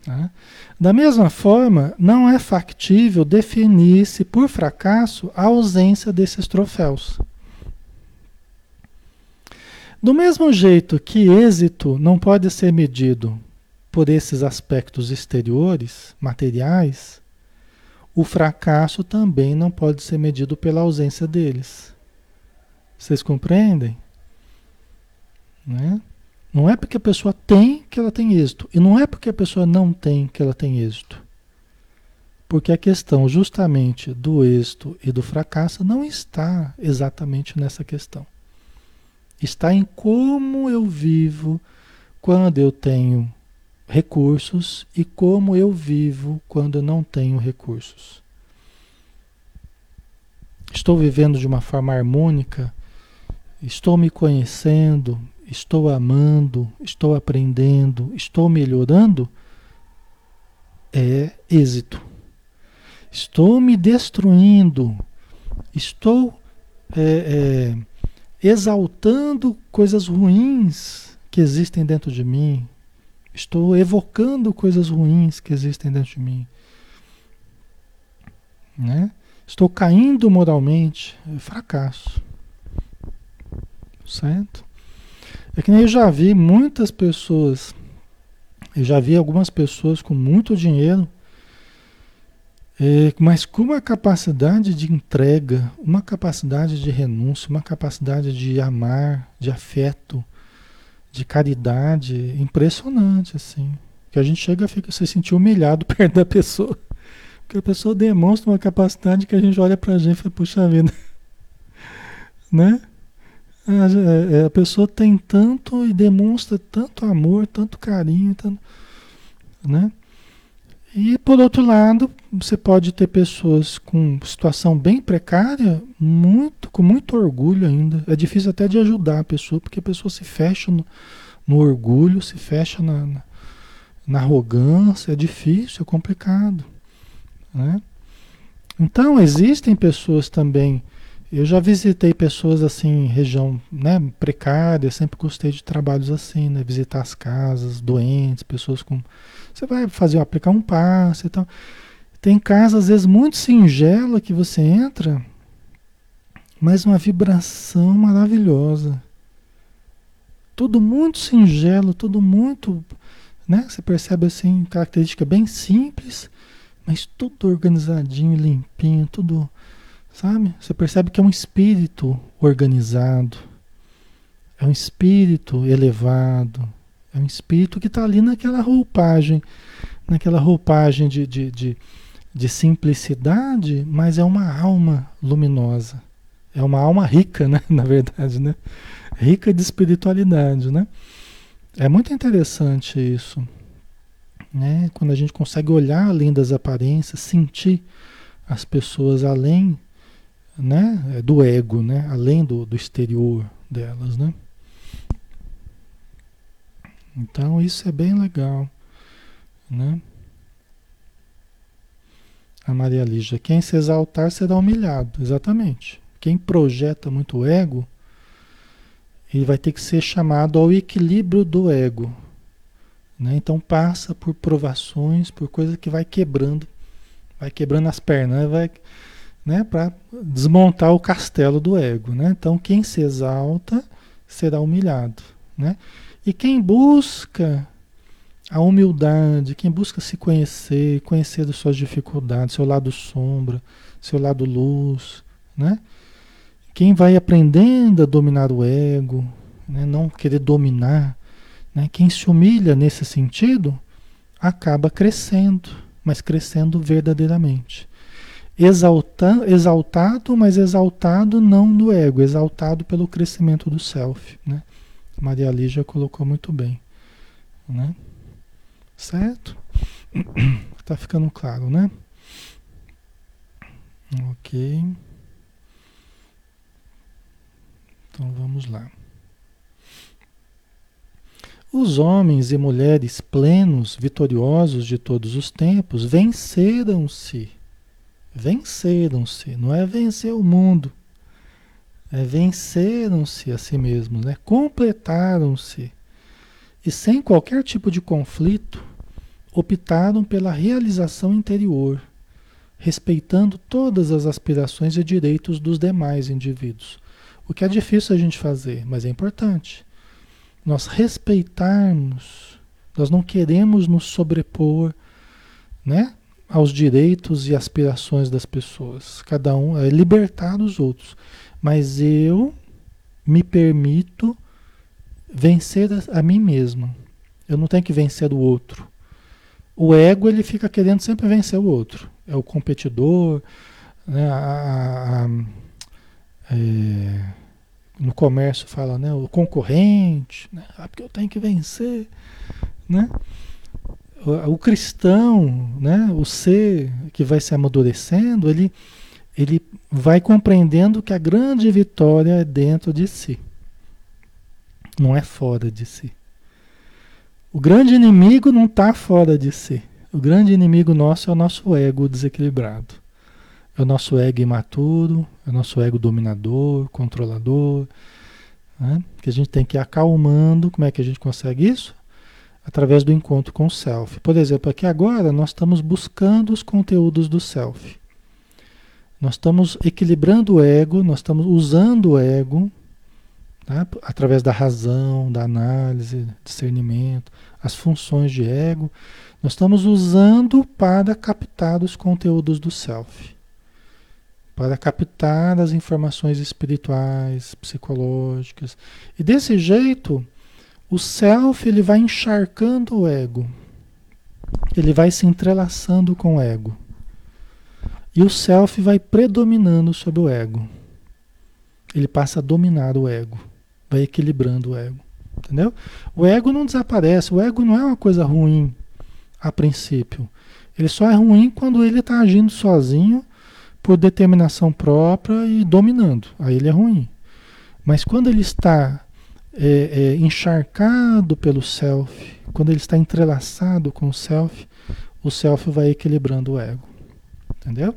Tá? Da mesma forma, não é factível definir-se por fracasso a ausência desses troféus. Do mesmo jeito que êxito não pode ser medido por esses aspectos exteriores, materiais, o fracasso também não pode ser medido pela ausência deles. Vocês compreendem? Né? Não é porque a pessoa tem que ela tem êxito. E não é porque a pessoa não tem que ela tem êxito. Porque a questão justamente do êxito e do fracasso não está exatamente nessa questão. Está em como eu vivo quando eu tenho recursos e como eu vivo quando eu não tenho recursos. Estou vivendo de uma forma harmônica? Estou me conhecendo? Estou amando? Estou aprendendo? Estou melhorando? É êxito. Estou me destruindo? Estou é, é, exaltando coisas ruins que existem dentro de mim? Estou evocando coisas ruins que existem dentro de mim? Né? Estou caindo moralmente, é fracasso. Certo? É que nem eu já vi muitas pessoas, eu já vi algumas pessoas com muito dinheiro, é, mas com uma capacidade de entrega, uma capacidade de renúncia, uma capacidade de amar, de afeto, de caridade, impressionante, assim. Que a gente chega a ficar, se sentir humilhado perto da pessoa. Porque a pessoa demonstra uma capacidade que a gente olha pra gente e fala, puxa vida. né? A, é, a, pessoa tem tanto e demonstra tanto amor, tanto carinho, tanto, né? E por outro lado, você pode ter pessoas com situação bem precária, muito, com muito orgulho ainda. É difícil até de ajudar a pessoa, porque a pessoa se fecha no, no orgulho, se fecha na, na, na arrogância, é difícil, é complicado. Né? Então, existem pessoas também. Eu já visitei pessoas assim, região né, precária, sempre gostei de trabalhos assim, né? Visitar as casas, doentes, pessoas com. Você vai fazer, aplicar um passe e tal. Tem casa, às vezes, muito singela que você entra, mas uma vibração maravilhosa. Tudo muito singelo, tudo muito. Né? Você percebe assim, característica bem simples, mas tudo organizadinho, limpinho, tudo, sabe? Você percebe que é um espírito organizado, é um espírito elevado, é um espírito que está ali naquela roupagem, naquela roupagem de, de, de, de simplicidade, mas é uma alma luminosa. É uma alma rica, né? Na verdade, né? Rica de espiritualidade, né? É muito interessante isso né? Quando a gente consegue olhar além das aparências, sentir as pessoas além, né? Do ego, né? Além do, do exterior delas, né? Então isso é bem legal, né? A Maria Lígia, quem se exaltar será humilhado, exatamente. Quem projeta muito ego, ele vai ter que ser chamado ao equilíbrio do ego, né? Então passa por provações, por coisa que vai quebrando, vai quebrando as pernas, né? vai, né? Para desmontar o castelo do ego, né? Então quem se exalta será humilhado, né? E quem busca a humildade, quem busca se conhecer, conhecer das suas dificuldades, seu lado sombra, seu lado luz, né? Quem vai aprendendo a dominar o ego, né? não querer dominar, né? Quem se humilha nesse sentido acaba crescendo, mas crescendo verdadeiramente. Exalta, exaltado, mas exaltado não do ego, exaltado pelo crescimento do self. Né? Maria Lígia colocou muito bem. Né? Certo? Tá ficando claro, né? Ok. Então vamos lá. Os homens e mulheres plenos, vitoriosos de todos os tempos, venceram-se. Venceram-se. Não é vencer o mundo. É venceram-se a si mesmos, né? completaram-se. E sem qualquer tipo de conflito, optaram pela realização interior, respeitando todas as aspirações e direitos dos demais indivíduos. O que é difícil a gente fazer, mas é importante nós respeitarmos, nós não queremos nos sobrepor, né? Aos direitos e aspirações das pessoas. Cada um é libertar os outros. Mas eu me permito vencer a, a, mim mesmo. Eu não tenho que vencer o outro. O ego ele fica querendo sempre vencer o outro. É o competidor, né? a, a, é, no comércio fala, né, o concorrente, né, ah, porque eu tenho que vencer, né? O, cristão, né, o ser que vai se amadurecendo, ele ele vai compreendendo que a grande vitória é dentro de si, não é fora de si. O grande inimigo não está fora de si. O grande inimigo nosso é o nosso ego desequilibrado. É o nosso ego imaturo, é o nosso ego dominador, controlador. Né? Que a gente tem que ir acalmando. Como é que a gente consegue isso? Através do encontro com o self. Por exemplo, aqui agora nós estamos buscando os conteúdos do self. Nós estamos equilibrando o ego, nós estamos usando o ego tá? através da razão, da análise, discernimento, as funções de ego nós estamos usando para captar os conteúdos do self. Para captar as informações espirituais, psicológicas. E desse jeito, o self ele vai encharcando o ego. Ele vai se entrelaçando com o ego. E o self vai predominando sobre o ego. Ele passa a dominar o ego, vai equilibrando o ego. Entendeu? O ego não desaparece, o ego não é uma coisa ruim a princípio. Ele só é ruim quando ele está agindo sozinho, por determinação própria e dominando. Aí ele é ruim. Mas quando ele está é, é, encharcado pelo self, quando ele está entrelaçado com o self, o self vai equilibrando o ego. Entendeu?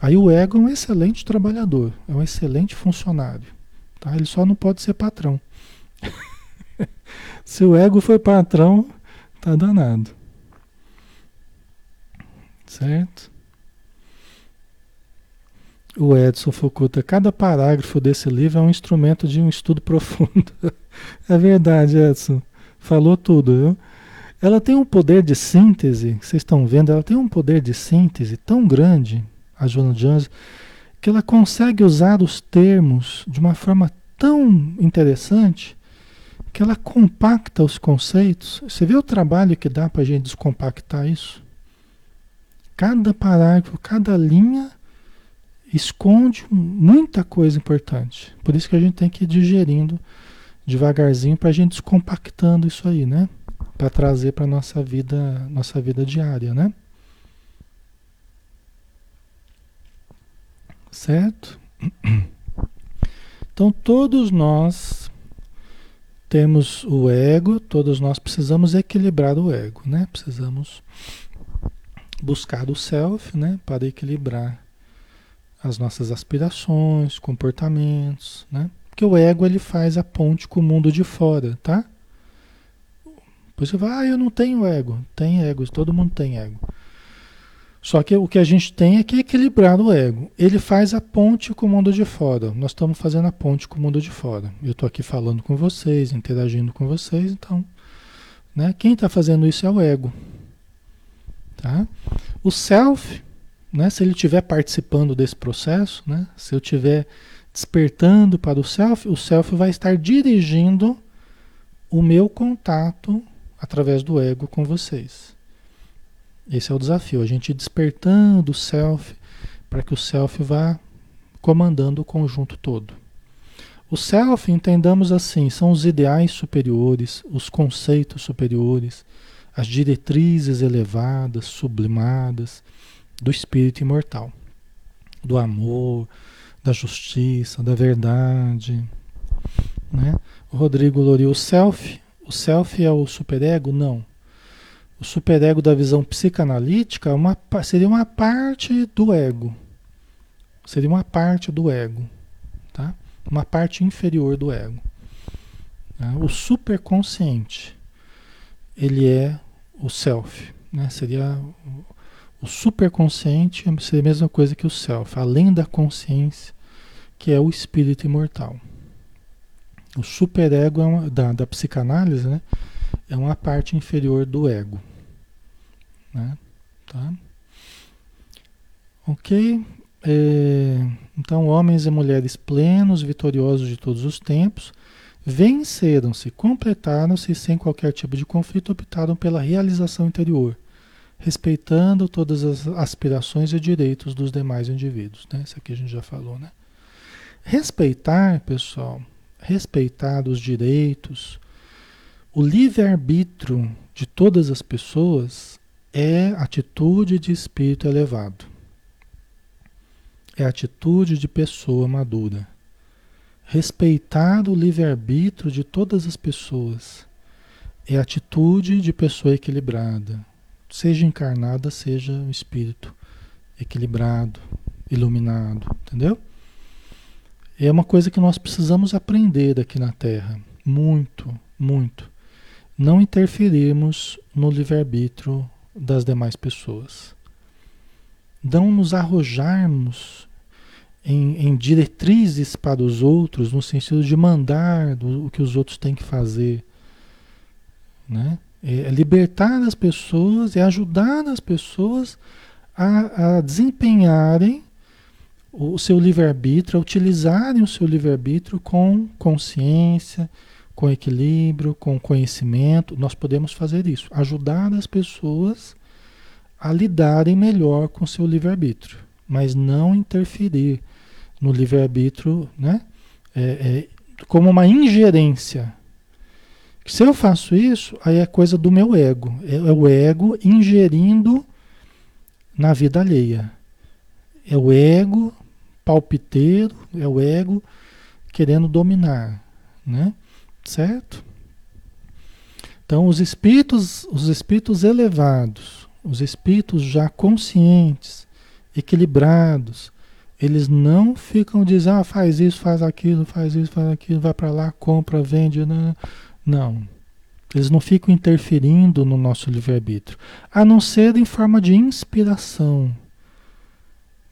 Aí o ego é um excelente trabalhador, é um excelente funcionário. Tá? Ele só não pode ser patrão. Se o ego for patrão, tá danado. Certo? O Edson Fukuta, cada parágrafo desse livro é um instrumento de um estudo profundo. é verdade, Edson. Falou tudo, viu? Ela tem um poder de síntese, vocês estão vendo, ela tem um poder de síntese tão grande, a Joana Jones, que ela consegue usar os termos de uma forma tão interessante que ela compacta os conceitos. Você vê o trabalho que dá para a gente descompactar isso? Cada parágrafo, cada linha esconde muita coisa importante. Por isso que a gente tem que ir digerindo devagarzinho para a gente descompactando isso aí, né? Para trazer para nossa vida, nossa vida diária, né? Certo? Então todos nós temos o ego, todos nós precisamos equilibrar o ego, né? Precisamos buscar o self, né, para equilibrar as nossas aspirações, comportamentos, né? Porque o ego ele faz a ponte com o mundo de fora, tá? Você vai, ah, eu não tenho ego. Tem ego, todo mundo tem ego. Só que o que a gente tem é que equilibrar o ego. Ele faz a ponte com o mundo de fora. Nós estamos fazendo a ponte com o mundo de fora. Eu estou aqui falando com vocês, interagindo com vocês, então, né? Quem está fazendo isso é o ego. Tá? O self, né, se ele estiver participando desse processo, né, se eu estiver despertando para o self, o self vai estar dirigindo o meu contato através do ego com vocês. Esse é o desafio, a gente despertando o self para que o self vá comandando o conjunto todo. O self, entendamos assim, são os ideais superiores, os conceitos superiores, as diretrizes elevadas, sublimadas do espírito imortal, do amor, da justiça, da verdade. Né? O Rodrigo Lori, o self, o self é o superego? Não. O superego da visão psicanalítica é uma, seria uma parte do ego. Seria uma parte do ego. Tá? Uma parte inferior do ego. Tá? O superconsciente ele é o self, né? Seria o superconsciente, seria a mesma coisa que o self, além da consciência, que é o espírito imortal. O superego é uma, da, da psicanálise, né? É uma parte inferior do ego, né? Tá? Ok? É, então, homens e mulheres plenos, vitoriosos de todos os tempos, venceram-se, completaram-se sem qualquer tipo de conflito, optaram pela realização interior, respeitando todas as aspirações e direitos dos demais indivíduos. Né? Isso aqui a gente já falou, né? Respeitar, pessoal, respeitar os direitos, o livre-arbítrio de todas as pessoas é atitude de espírito elevado. é atitude de pessoa madura. Respeitar o livre-arbítrio de todas as pessoas é atitude de pessoa equilibrada, seja encarnada, seja o espírito equilibrado, iluminado, entendeu? É uma coisa que nós precisamos aprender aqui na Terra, muito, muito. Não interferirmos no livre-arbítrio das demais pessoas. Não nos arrojarmos em, em, diretrizes para os outros, no sentido de mandar o que os outros têm que fazer. Né? É, é libertar as pessoas, é ajudar as pessoas a, a desempenharem o seu livre-arbítrio, a utilizarem o seu livre-arbítrio com consciência, com equilíbrio, com conhecimento. Nós podemos fazer isso, ajudar as pessoas a lidarem melhor com o seu livre-arbítrio, mas não interferir no livre-arbítrio, né? É, é, como uma ingerência. Se eu faço isso, aí é coisa do meu ego. É, o ego ingerindo na vida alheia. É o ego palpiteiro, é o ego querendo dominar, né? Certo? Então os espíritos, os espíritos elevados, os espíritos já conscientes, equilibrados, eles não ficam dizendo, ah, faz isso, faz aquilo, faz isso, faz aquilo, vai para lá, compra, vende, não. Não. Eles não ficam interferindo no nosso livre-arbítrio, a não ser em forma de inspiração.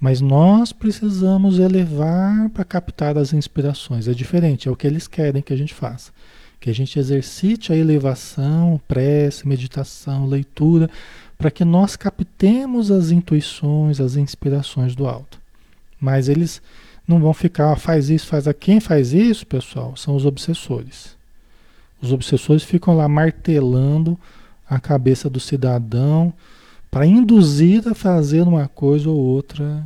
Mas nós precisamos elevar para captar as inspirações. É diferente, é o que eles querem que a gente faça. Que a gente exercite a elevação, prece, meditação, leitura, para que nós captemos as intuições, as inspirações do alto. Mas eles não vão ficar, faz isso, faz aquilo. Quem faz isso, pessoal, são os obsessores. Os obsessores ficam lá martelando a cabeça do cidadão para induzir a fazer uma coisa ou outra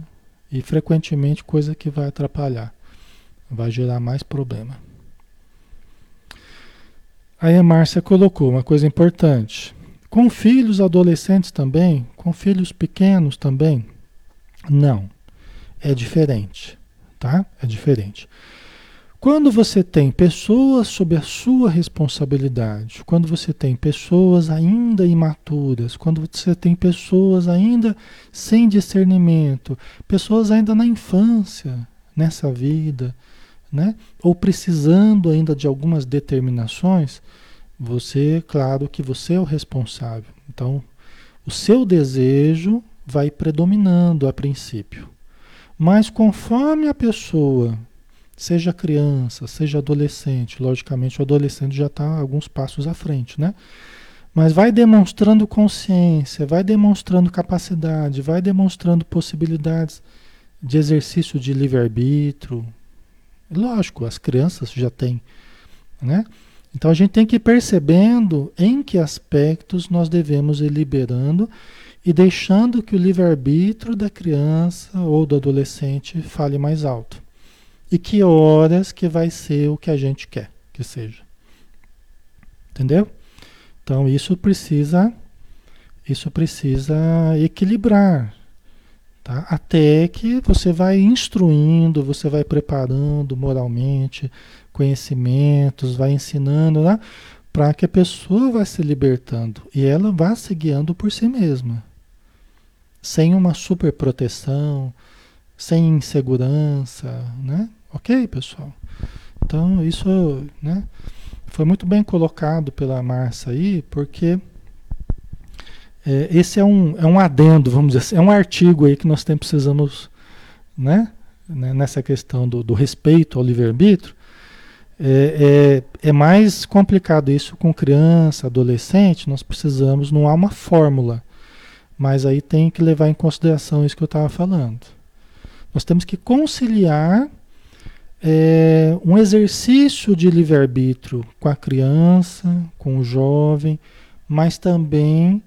e frequentemente coisa que vai atrapalhar, vai gerar mais problema. Aí a Márcia colocou uma coisa importante. Com filhos adolescentes também? Com filhos pequenos também? Não. É diferente, tá? É diferente. Quando você tem pessoas sob a sua responsabilidade, quando você tem pessoas ainda imaturas, quando você tem pessoas ainda sem discernimento, pessoas ainda na infância, nessa vida, né? Ou precisando ainda de algumas determinações, você, claro que você é o responsável. Então, o seu desejo vai predominando a princípio. Mas conforme a pessoa Seja criança, seja adolescente, logicamente o adolescente já está alguns passos à frente, né? Mas vai demonstrando consciência, vai demonstrando capacidade, vai demonstrando possibilidades de exercício de livre-arbítrio. Lógico, as crianças já têm, né? Então a gente tem que ir percebendo em que aspectos nós devemos ir liberando e deixando que o livre-arbítrio da criança ou do adolescente fale mais alto e que horas que vai ser o que a gente quer que seja. Entendeu? Então isso precisa isso precisa equilibrar, tá? Até que você vai instruindo, você vai preparando moralmente conhecimentos, vai ensinando, né? Para que a pessoa vá se libertando e ela vá se guiando por si mesma, sem uma super proteção, sem insegurança, né? Ok, pessoal? Então, isso né, foi muito bem colocado pela Márcia aí, porque é, esse é um, é um adendo, vamos dizer assim, é um artigo aí que nós temos, precisamos, né, né nessa questão do, do respeito ao livre-arbítrio, é, é, é, mais complicado isso com criança, adolescente, nós precisamos, não há uma fórmula, mas aí tem que levar em consideração isso que eu estava falando. Nós temos que conciliar é, um exercício de livre-arbítrio com a criança, com o jovem, mas também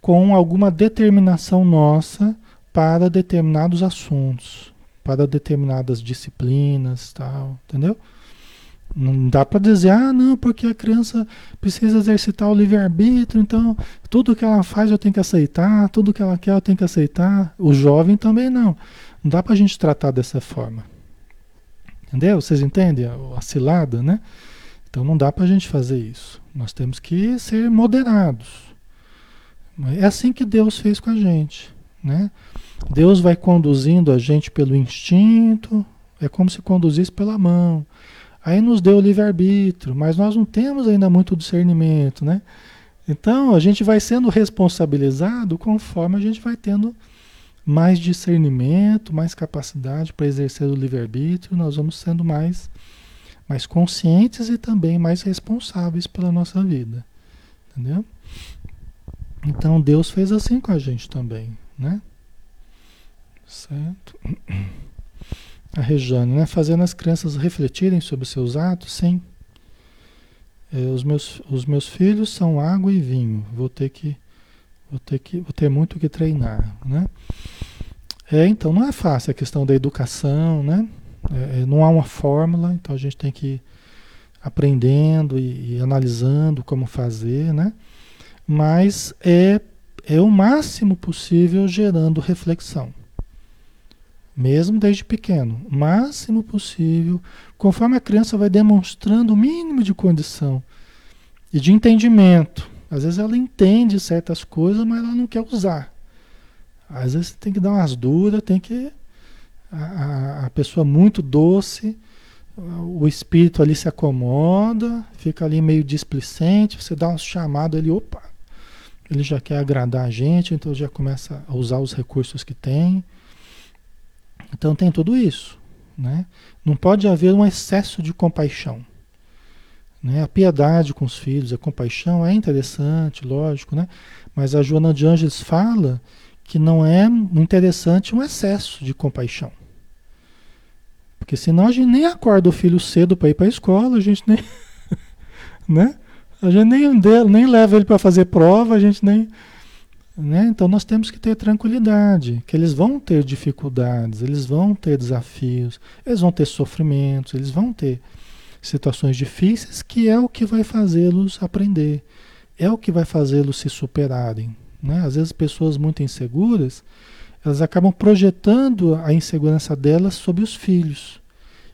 com alguma determinação nossa para determinados assuntos, para determinadas disciplinas, tal, entendeu? Não dá para dizer, ah, não, porque a criança precisa exercitar o livre-arbítrio, então tudo que ela faz eu tenho que aceitar, tudo que ela quer eu tenho que aceitar. O jovem também não. Não dá para a gente tratar dessa forma. Entendeu? Vocês entendem a cilada, né? Então não dá para a gente fazer isso. Nós temos que ser moderados. É assim que Deus fez com a gente, né? Deus vai conduzindo a gente pelo instinto, é como se conduzisse pela mão. Aí nos deu o livre-arbítrio, mas nós não temos ainda muito discernimento, né? Então a gente vai sendo responsabilizado conforme a gente vai tendo mais discernimento, mais capacidade para exercer o livre-arbítrio, nós vamos sendo mais, mais conscientes e também mais responsáveis pela nossa vida. Entendeu? Então Deus fez assim com a gente também, né? Certo? A Rejane, né? Fazendo as crianças refletirem sobre seus atos, sim. É, os, meus, os meus filhos são água e vinho. Vou ter que vou ter que vou ter muito que treinar, né? É, então não é fácil a questão da educação, né? É, é não há uma fórmula, então a gente tem que ir aprendendo e, e analisando como fazer, né? Mas é é o máximo possível gerando reflexão mesmo desde pequeno, máximo possível, conforme a criança vai demonstrando o mínimo de condição e de entendimento. Às vezes ela entende certas coisas, mas ela não quer usar. Às vezes tem que dar umas duras, tem que. A, a pessoa muito doce, o espírito ali se acomoda, fica ali meio displicente, você dá um chamado, ele, opa, ele já quer agradar a gente, então já começa a usar os recursos que tem. Então tem tudo isso. Né? Não pode haver um excesso de compaixão. Né? A piedade com os filhos, a compaixão é interessante, lógico, né? mas a Joana de Ângeles fala que não é interessante um excesso de compaixão. Porque senão a gente nem acorda o filho cedo para ir para a escola, a gente nem. né? A gente nem, nem leva ele para fazer prova, a gente nem né? Então nós temos que ter tranquilidade, que eles vão ter dificuldades, eles vão ter desafios, eles vão ter sofrimentos, eles vão ter situações difíceis, que é o que vai fazê-los aprender, é o que vai fazê-los se superarem. Né? Às vezes pessoas muito inseguras, elas acabam projetando a insegurança delas sobre os filhos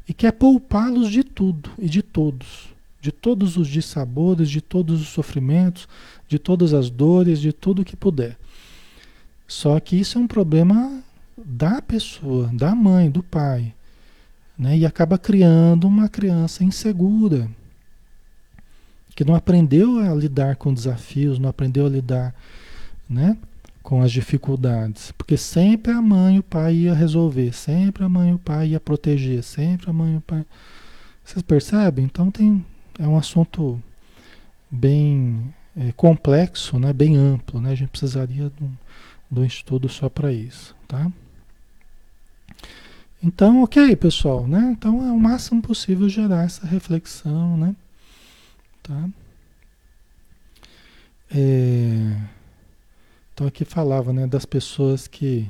e quer poupá-los de tudo e de todos, de todos os dissabores, de todos os sofrimentos, de todas as dores, de tudo que puder. Só que isso é um problema da pessoa, da mãe, do pai. Né? E acaba criando uma criança insegura, que não aprendeu a lidar com desafios, não aprendeu a lidar né, com as dificuldades. Porque sempre a mãe e o pai ia resolver, sempre a mãe e o pai ia proteger, sempre a mãe e o pai. Vocês percebem? Então tem, é um assunto bem é, complexo, né, bem amplo. Né? A gente precisaria de um, de um estudo só para isso. Tá? Então, ok, pessoal. Né? Então é o máximo possível gerar essa reflexão. Né? Tá? É, então aqui falava né, das pessoas que,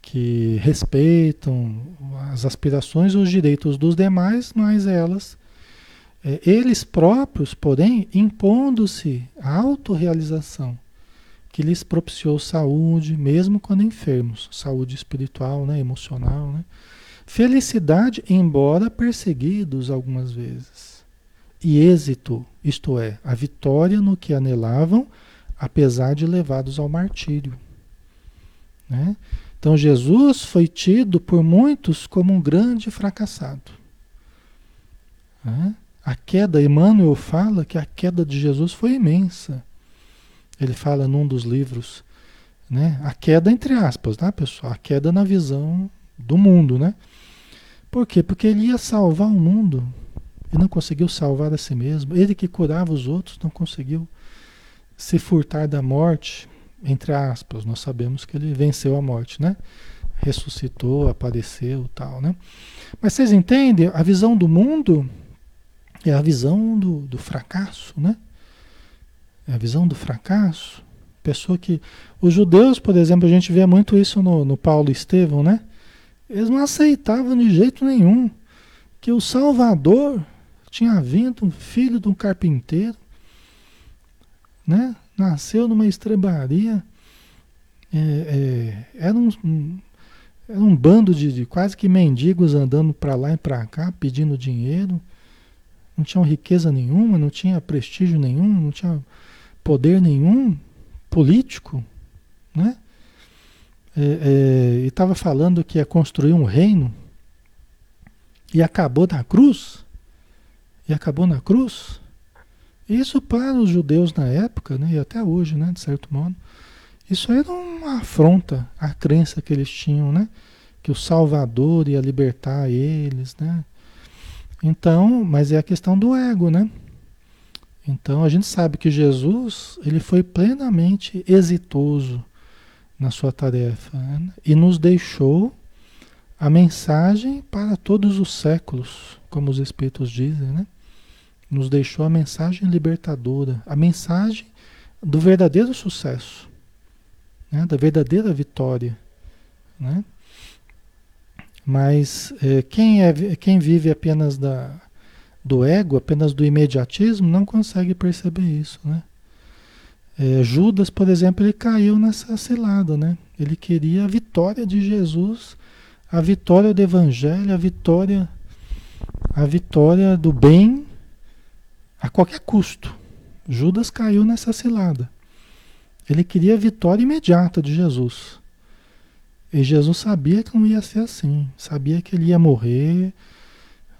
que respeitam as aspirações e os direitos dos demais, mas elas é, eles próprios, porém, impondo-se a autorrealização que lhes propiciou saúde, mesmo quando enfermos, saúde espiritual, né, emocional, né? felicidade, embora perseguidos algumas vezes, e êxito, isto é, a vitória no que anelavam, apesar de levados ao martírio. Né? Então Jesus foi tido por muitos como um grande fracassado. Né? A queda, Emmanuel fala que a queda de Jesus foi imensa. Ele fala num dos livros, né? A queda entre aspas, tá, pessoal? A queda na visão do mundo, né? Por quê? Porque ele ia salvar o mundo e não conseguiu salvar a si mesmo. Ele que curava os outros não conseguiu se furtar da morte, entre aspas. Nós sabemos que ele venceu a morte, né? Ressuscitou, apareceu, tal, né? Mas vocês entendem? A visão do mundo é a visão do, do fracasso, né? É a visão do fracasso. Pessoa que. Os judeus, por exemplo, a gente vê muito isso no, no Paulo Estevão, né? Eles não aceitavam de jeito nenhum que o Salvador tinha vindo um filho de um carpinteiro, né? Nasceu numa estrebaria, é, é, era, um, um, era um bando de, de quase que mendigos andando para lá e para cá pedindo dinheiro, não tinham riqueza nenhuma, não tinha prestígio nenhum, não tinha poder nenhum político, né? É, é, e estava falando que ia construir um reino e acabou na cruz. E acabou na cruz. Isso para os judeus na época, né, e até hoje, né, de certo modo, isso era uma afronta à crença que eles tinham, né, que o Salvador ia libertar eles, né. Então, mas é a questão do ego, né? Então a gente sabe que Jesus ele foi plenamente exitoso na sua tarefa né? e nos deixou a mensagem para todos os séculos, como os Espíritos dizem, né? Nos deixou a mensagem libertadora, a mensagem do verdadeiro sucesso, né? da verdadeira vitória. Né? Mas é, quem, é, quem vive apenas da, do ego, apenas do imediatismo, não consegue perceber isso. Né? É, Judas, por exemplo, ele caiu nessa cilada. Né? Ele queria a vitória de Jesus, a vitória do Evangelho, a vitória, a vitória do bem a qualquer custo. Judas caiu nessa cilada. Ele queria a vitória imediata de Jesus. E Jesus sabia que não ia ser assim. Sabia que ele ia morrer,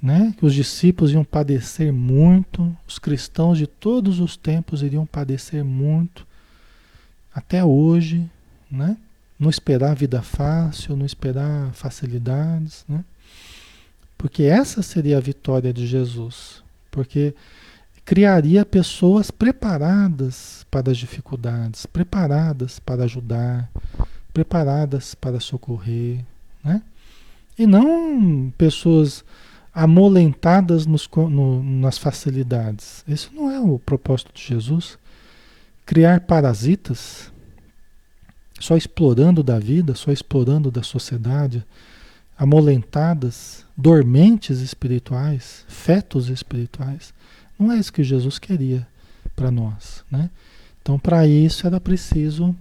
né? que os discípulos iam padecer muito, os cristãos de todos os tempos iriam padecer muito, até hoje, né? não esperar vida fácil, não esperar facilidades, né? porque essa seria a vitória de Jesus. Porque criaria pessoas preparadas para as dificuldades, preparadas para ajudar, preparadas para socorrer, né? E não pessoas amolentadas nos, no, nas facilidades. Isso não é o propósito de Jesus. Criar parasitas, só explorando da vida, só explorando da sociedade, amolentadas, dormentes espirituais, fetos espirituais. Não é isso que Jesus queria para nós, né? Então, para isso era preciso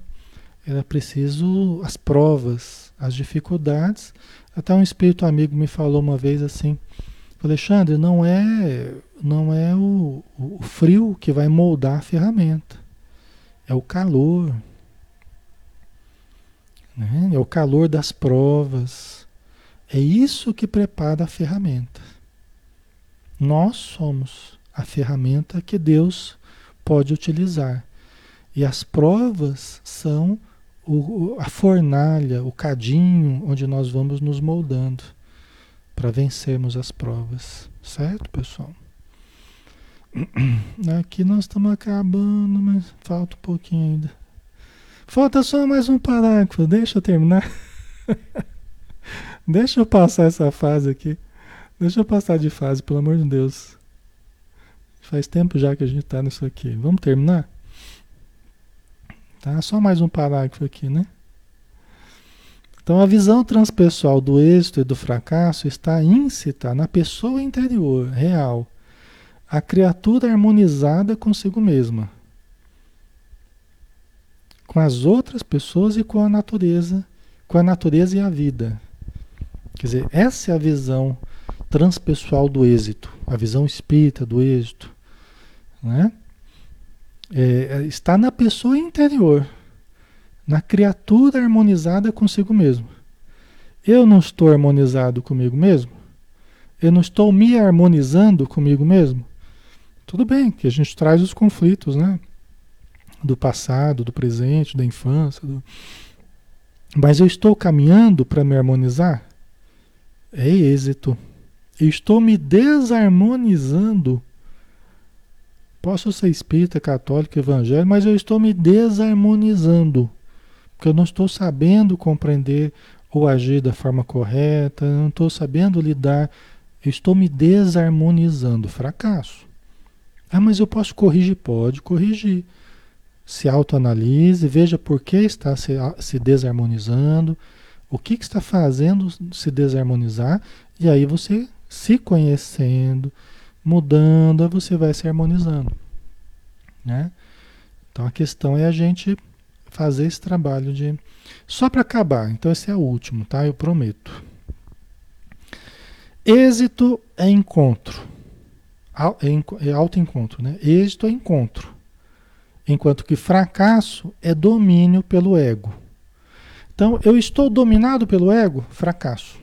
era preciso as provas, as dificuldades. Até um espírito amigo me falou uma vez assim: Alexandre, não é não é o, o frio que vai moldar a ferramenta, é o calor. Né? É o calor das provas. É isso que prepara a ferramenta. Nós somos a ferramenta que Deus pode utilizar. E as provas são o, a fornalha, o cadinho onde nós vamos nos moldando para vencermos as provas. Certo, pessoal? Aqui nós estamos acabando, mas falta um pouquinho ainda. Falta só mais um parágrafo, deixa eu terminar. deixa eu passar essa fase aqui. Deixa eu passar de fase, pelo amor de Deus. Faz tempo já que a gente está nisso aqui. Vamos terminar? Tá? Só mais um parágrafo aqui, né? Então, a visão transpessoal do êxito e do fracasso está íncita na pessoa interior, real, a criatura harmonizada consigo mesma, com as outras pessoas e com a natureza, com a natureza e a vida. Quer dizer, essa é a visão transpessoal do êxito, a visão espírita do êxito. Né? É, é, está na pessoa interior, na criatura harmonizada consigo mesmo. Eu não estou harmonizado comigo mesmo? Eu não estou me harmonizando comigo mesmo? Tudo bem que a gente traz os conflitos, né? Do passado, do presente, da infância. Do... Mas eu estou caminhando para me harmonizar? É êxito. Eu estou me desarmonizando Posso ser espírita, católico, evangélico, mas eu estou me desarmonizando. Porque eu não estou sabendo compreender ou agir da forma correta, eu não estou sabendo lidar. Eu estou me desarmonizando. Fracasso. Ah, mas eu posso corrigir? Pode corrigir. Se autoanalise, veja por que está se, se desarmonizando, o que, que está fazendo se desarmonizar, e aí você se conhecendo, mudando, você vai se harmonizando, né? Então a questão é a gente fazer esse trabalho de só para acabar. Então esse é o último, tá? Eu prometo. Êxito é encontro. É, é autoencontro, né? Êxito é encontro. Enquanto que fracasso é domínio pelo ego. Então, eu estou dominado pelo ego? Fracasso.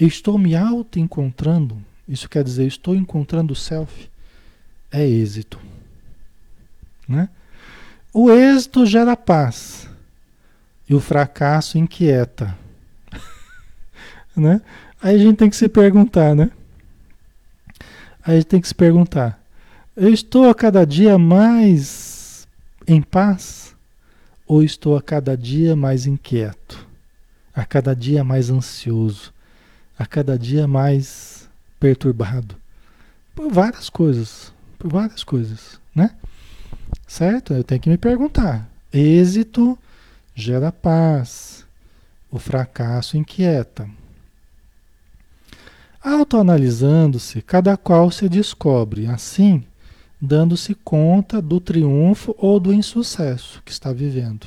Eu estou me auto-encontrando? Isso quer dizer, estou encontrando o self? É êxito. Né? O êxito gera paz. E o fracasso inquieta. né? Aí a gente tem que se perguntar, né? Aí a gente tem que se perguntar: eu estou a cada dia mais em paz ou estou a cada dia mais inquieto, a cada dia mais ansioso, a cada dia mais perturbado? Por várias coisas, por várias coisas, né? Certo? Eu tenho que me perguntar. Êxito gera paz, o fracasso inquieta. Autoanalisando-se, cada qual se descobre, assim, dando-se conta do triunfo ou do insucesso que está vivendo,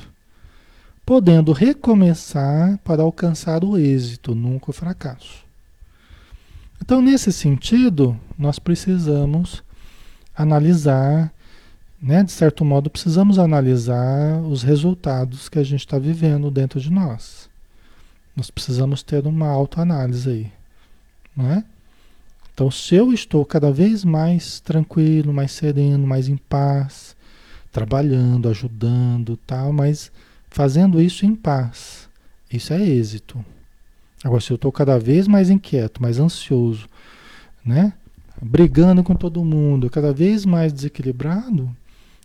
podendo recomeçar para alcançar o êxito, nunca o fracasso. Então, nesse sentido, nós precisamos analisar, né, de certo modo, precisamos analisar os resultados que a gente está vivendo dentro de nós. Nós precisamos ter uma autoanálise aí. É? Então, se eu estou cada vez mais tranquilo, mais sereno, mais em paz, trabalhando, ajudando, tal, mas fazendo isso em paz, isso é êxito. Agora, se eu estou cada vez mais inquieto, mais ansioso, né? Brigando com todo mundo, cada vez mais desequilibrado,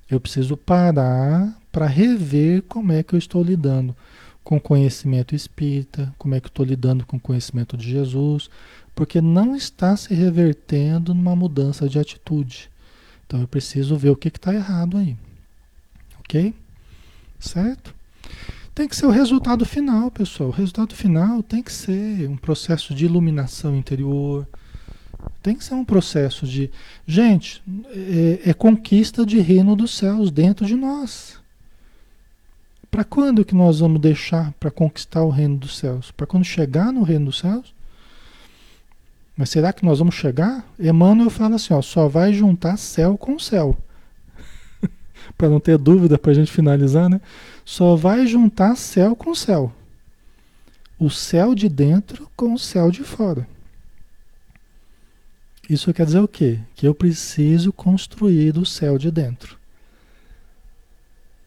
eu preciso parar para rever como é que eu estou lidando com o conhecimento espírita, como é que eu estou lidando com o conhecimento de Jesus, porque não está se revertendo numa mudança de atitude. Então eu preciso ver o que está errado aí. Ok? Certo? Tem que ser o resultado final, pessoal. O resultado final tem que ser um processo de iluminação interior. Tem que ser um processo de. Gente, é, é conquista de reino dos céus dentro de nós. Para quando que nós vamos deixar para conquistar o reino dos céus? Para quando chegar no reino dos céus? Mas será que nós vamos chegar? Emmanuel fala assim, ó, só vai juntar céu com céu. para não ter dúvida, para a gente finalizar, né? Só vai juntar céu com céu. O céu de dentro com o céu de fora. Isso quer dizer o quê? Que eu preciso construir o céu de dentro.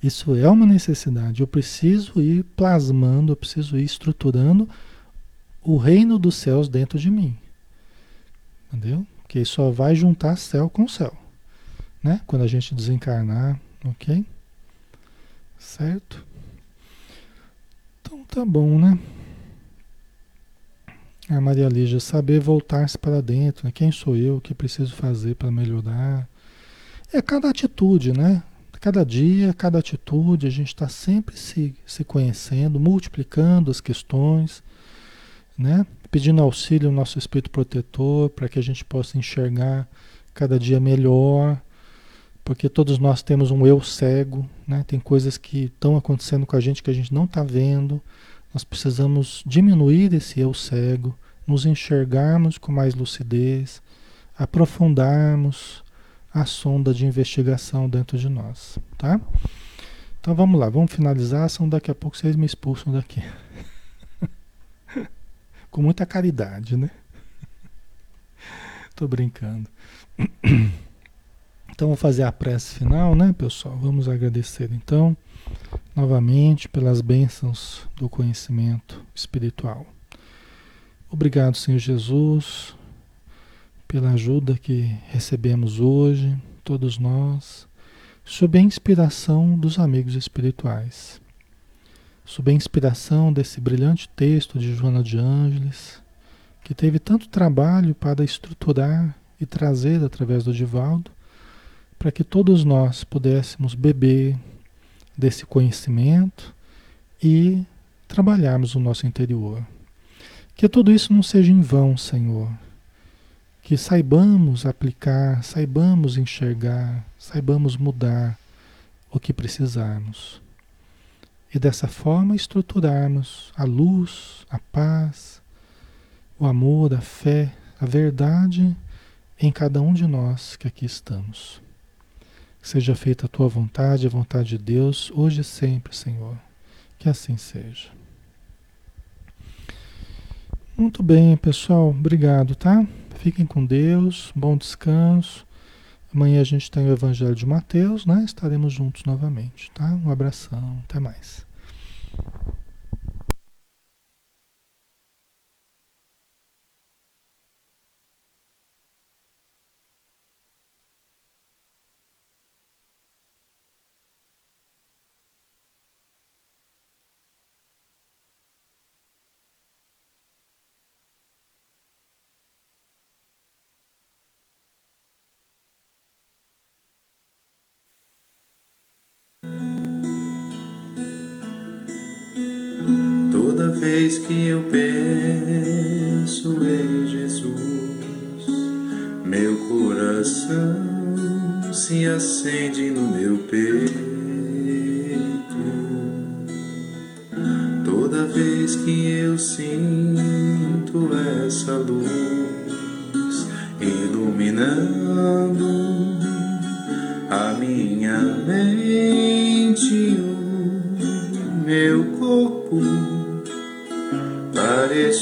Isso é uma necessidade. Eu preciso ir plasmando, eu preciso ir estruturando o reino dos céus dentro de mim. Entendeu? Que só vai juntar céu com céu. Né? Quando a gente desencarnar, ok? Certo? Então tá bom, né? A Maria Lígia, saber voltar-se para dentro, né? quem sou eu, o que preciso fazer para melhorar. É cada atitude, né? Cada dia, cada atitude, a gente está sempre se, se conhecendo, multiplicando as questões, né? pedindo auxílio ao nosso espírito protetor para que a gente possa enxergar cada dia melhor, porque todos nós temos um eu cego, né? tem coisas que estão acontecendo com a gente que a gente não está vendo. Nós precisamos diminuir esse eu cego, nos enxergarmos com mais lucidez, aprofundarmos a sonda de investigação dentro de nós, tá? Então vamos lá, vamos finalizar, senão daqui a pouco vocês me expulsam daqui com muita caridade, né? Tô brincando. Então vou fazer a prece final, né, pessoal? Vamos agradecer então novamente pelas bênçãos do conhecimento espiritual. Obrigado, Senhor Jesus, pela ajuda que recebemos hoje, todos nós, sob a inspiração dos amigos espirituais sob a inspiração desse brilhante texto de Joana de Ângeles, que teve tanto trabalho para estruturar e trazer através do Divaldo, para que todos nós pudéssemos beber desse conhecimento e trabalharmos o nosso interior. Que tudo isso não seja em vão, Senhor. que saibamos aplicar, saibamos enxergar, saibamos mudar o que precisarmos. E dessa forma estruturarmos a luz, a paz, o amor, a fé, a verdade em cada um de nós que aqui estamos. Seja feita a tua vontade, a vontade de Deus, hoje e sempre, Senhor. Que assim seja. Muito bem, pessoal. Obrigado, tá? Fiquem com Deus. Bom descanso. Amanhã a gente tem o Evangelho de Mateus, né? Estaremos juntos novamente, tá? Um abração. Até mais. Que eu penso em Jesus, meu coração se acende no meu peito. Toda vez que eu sinto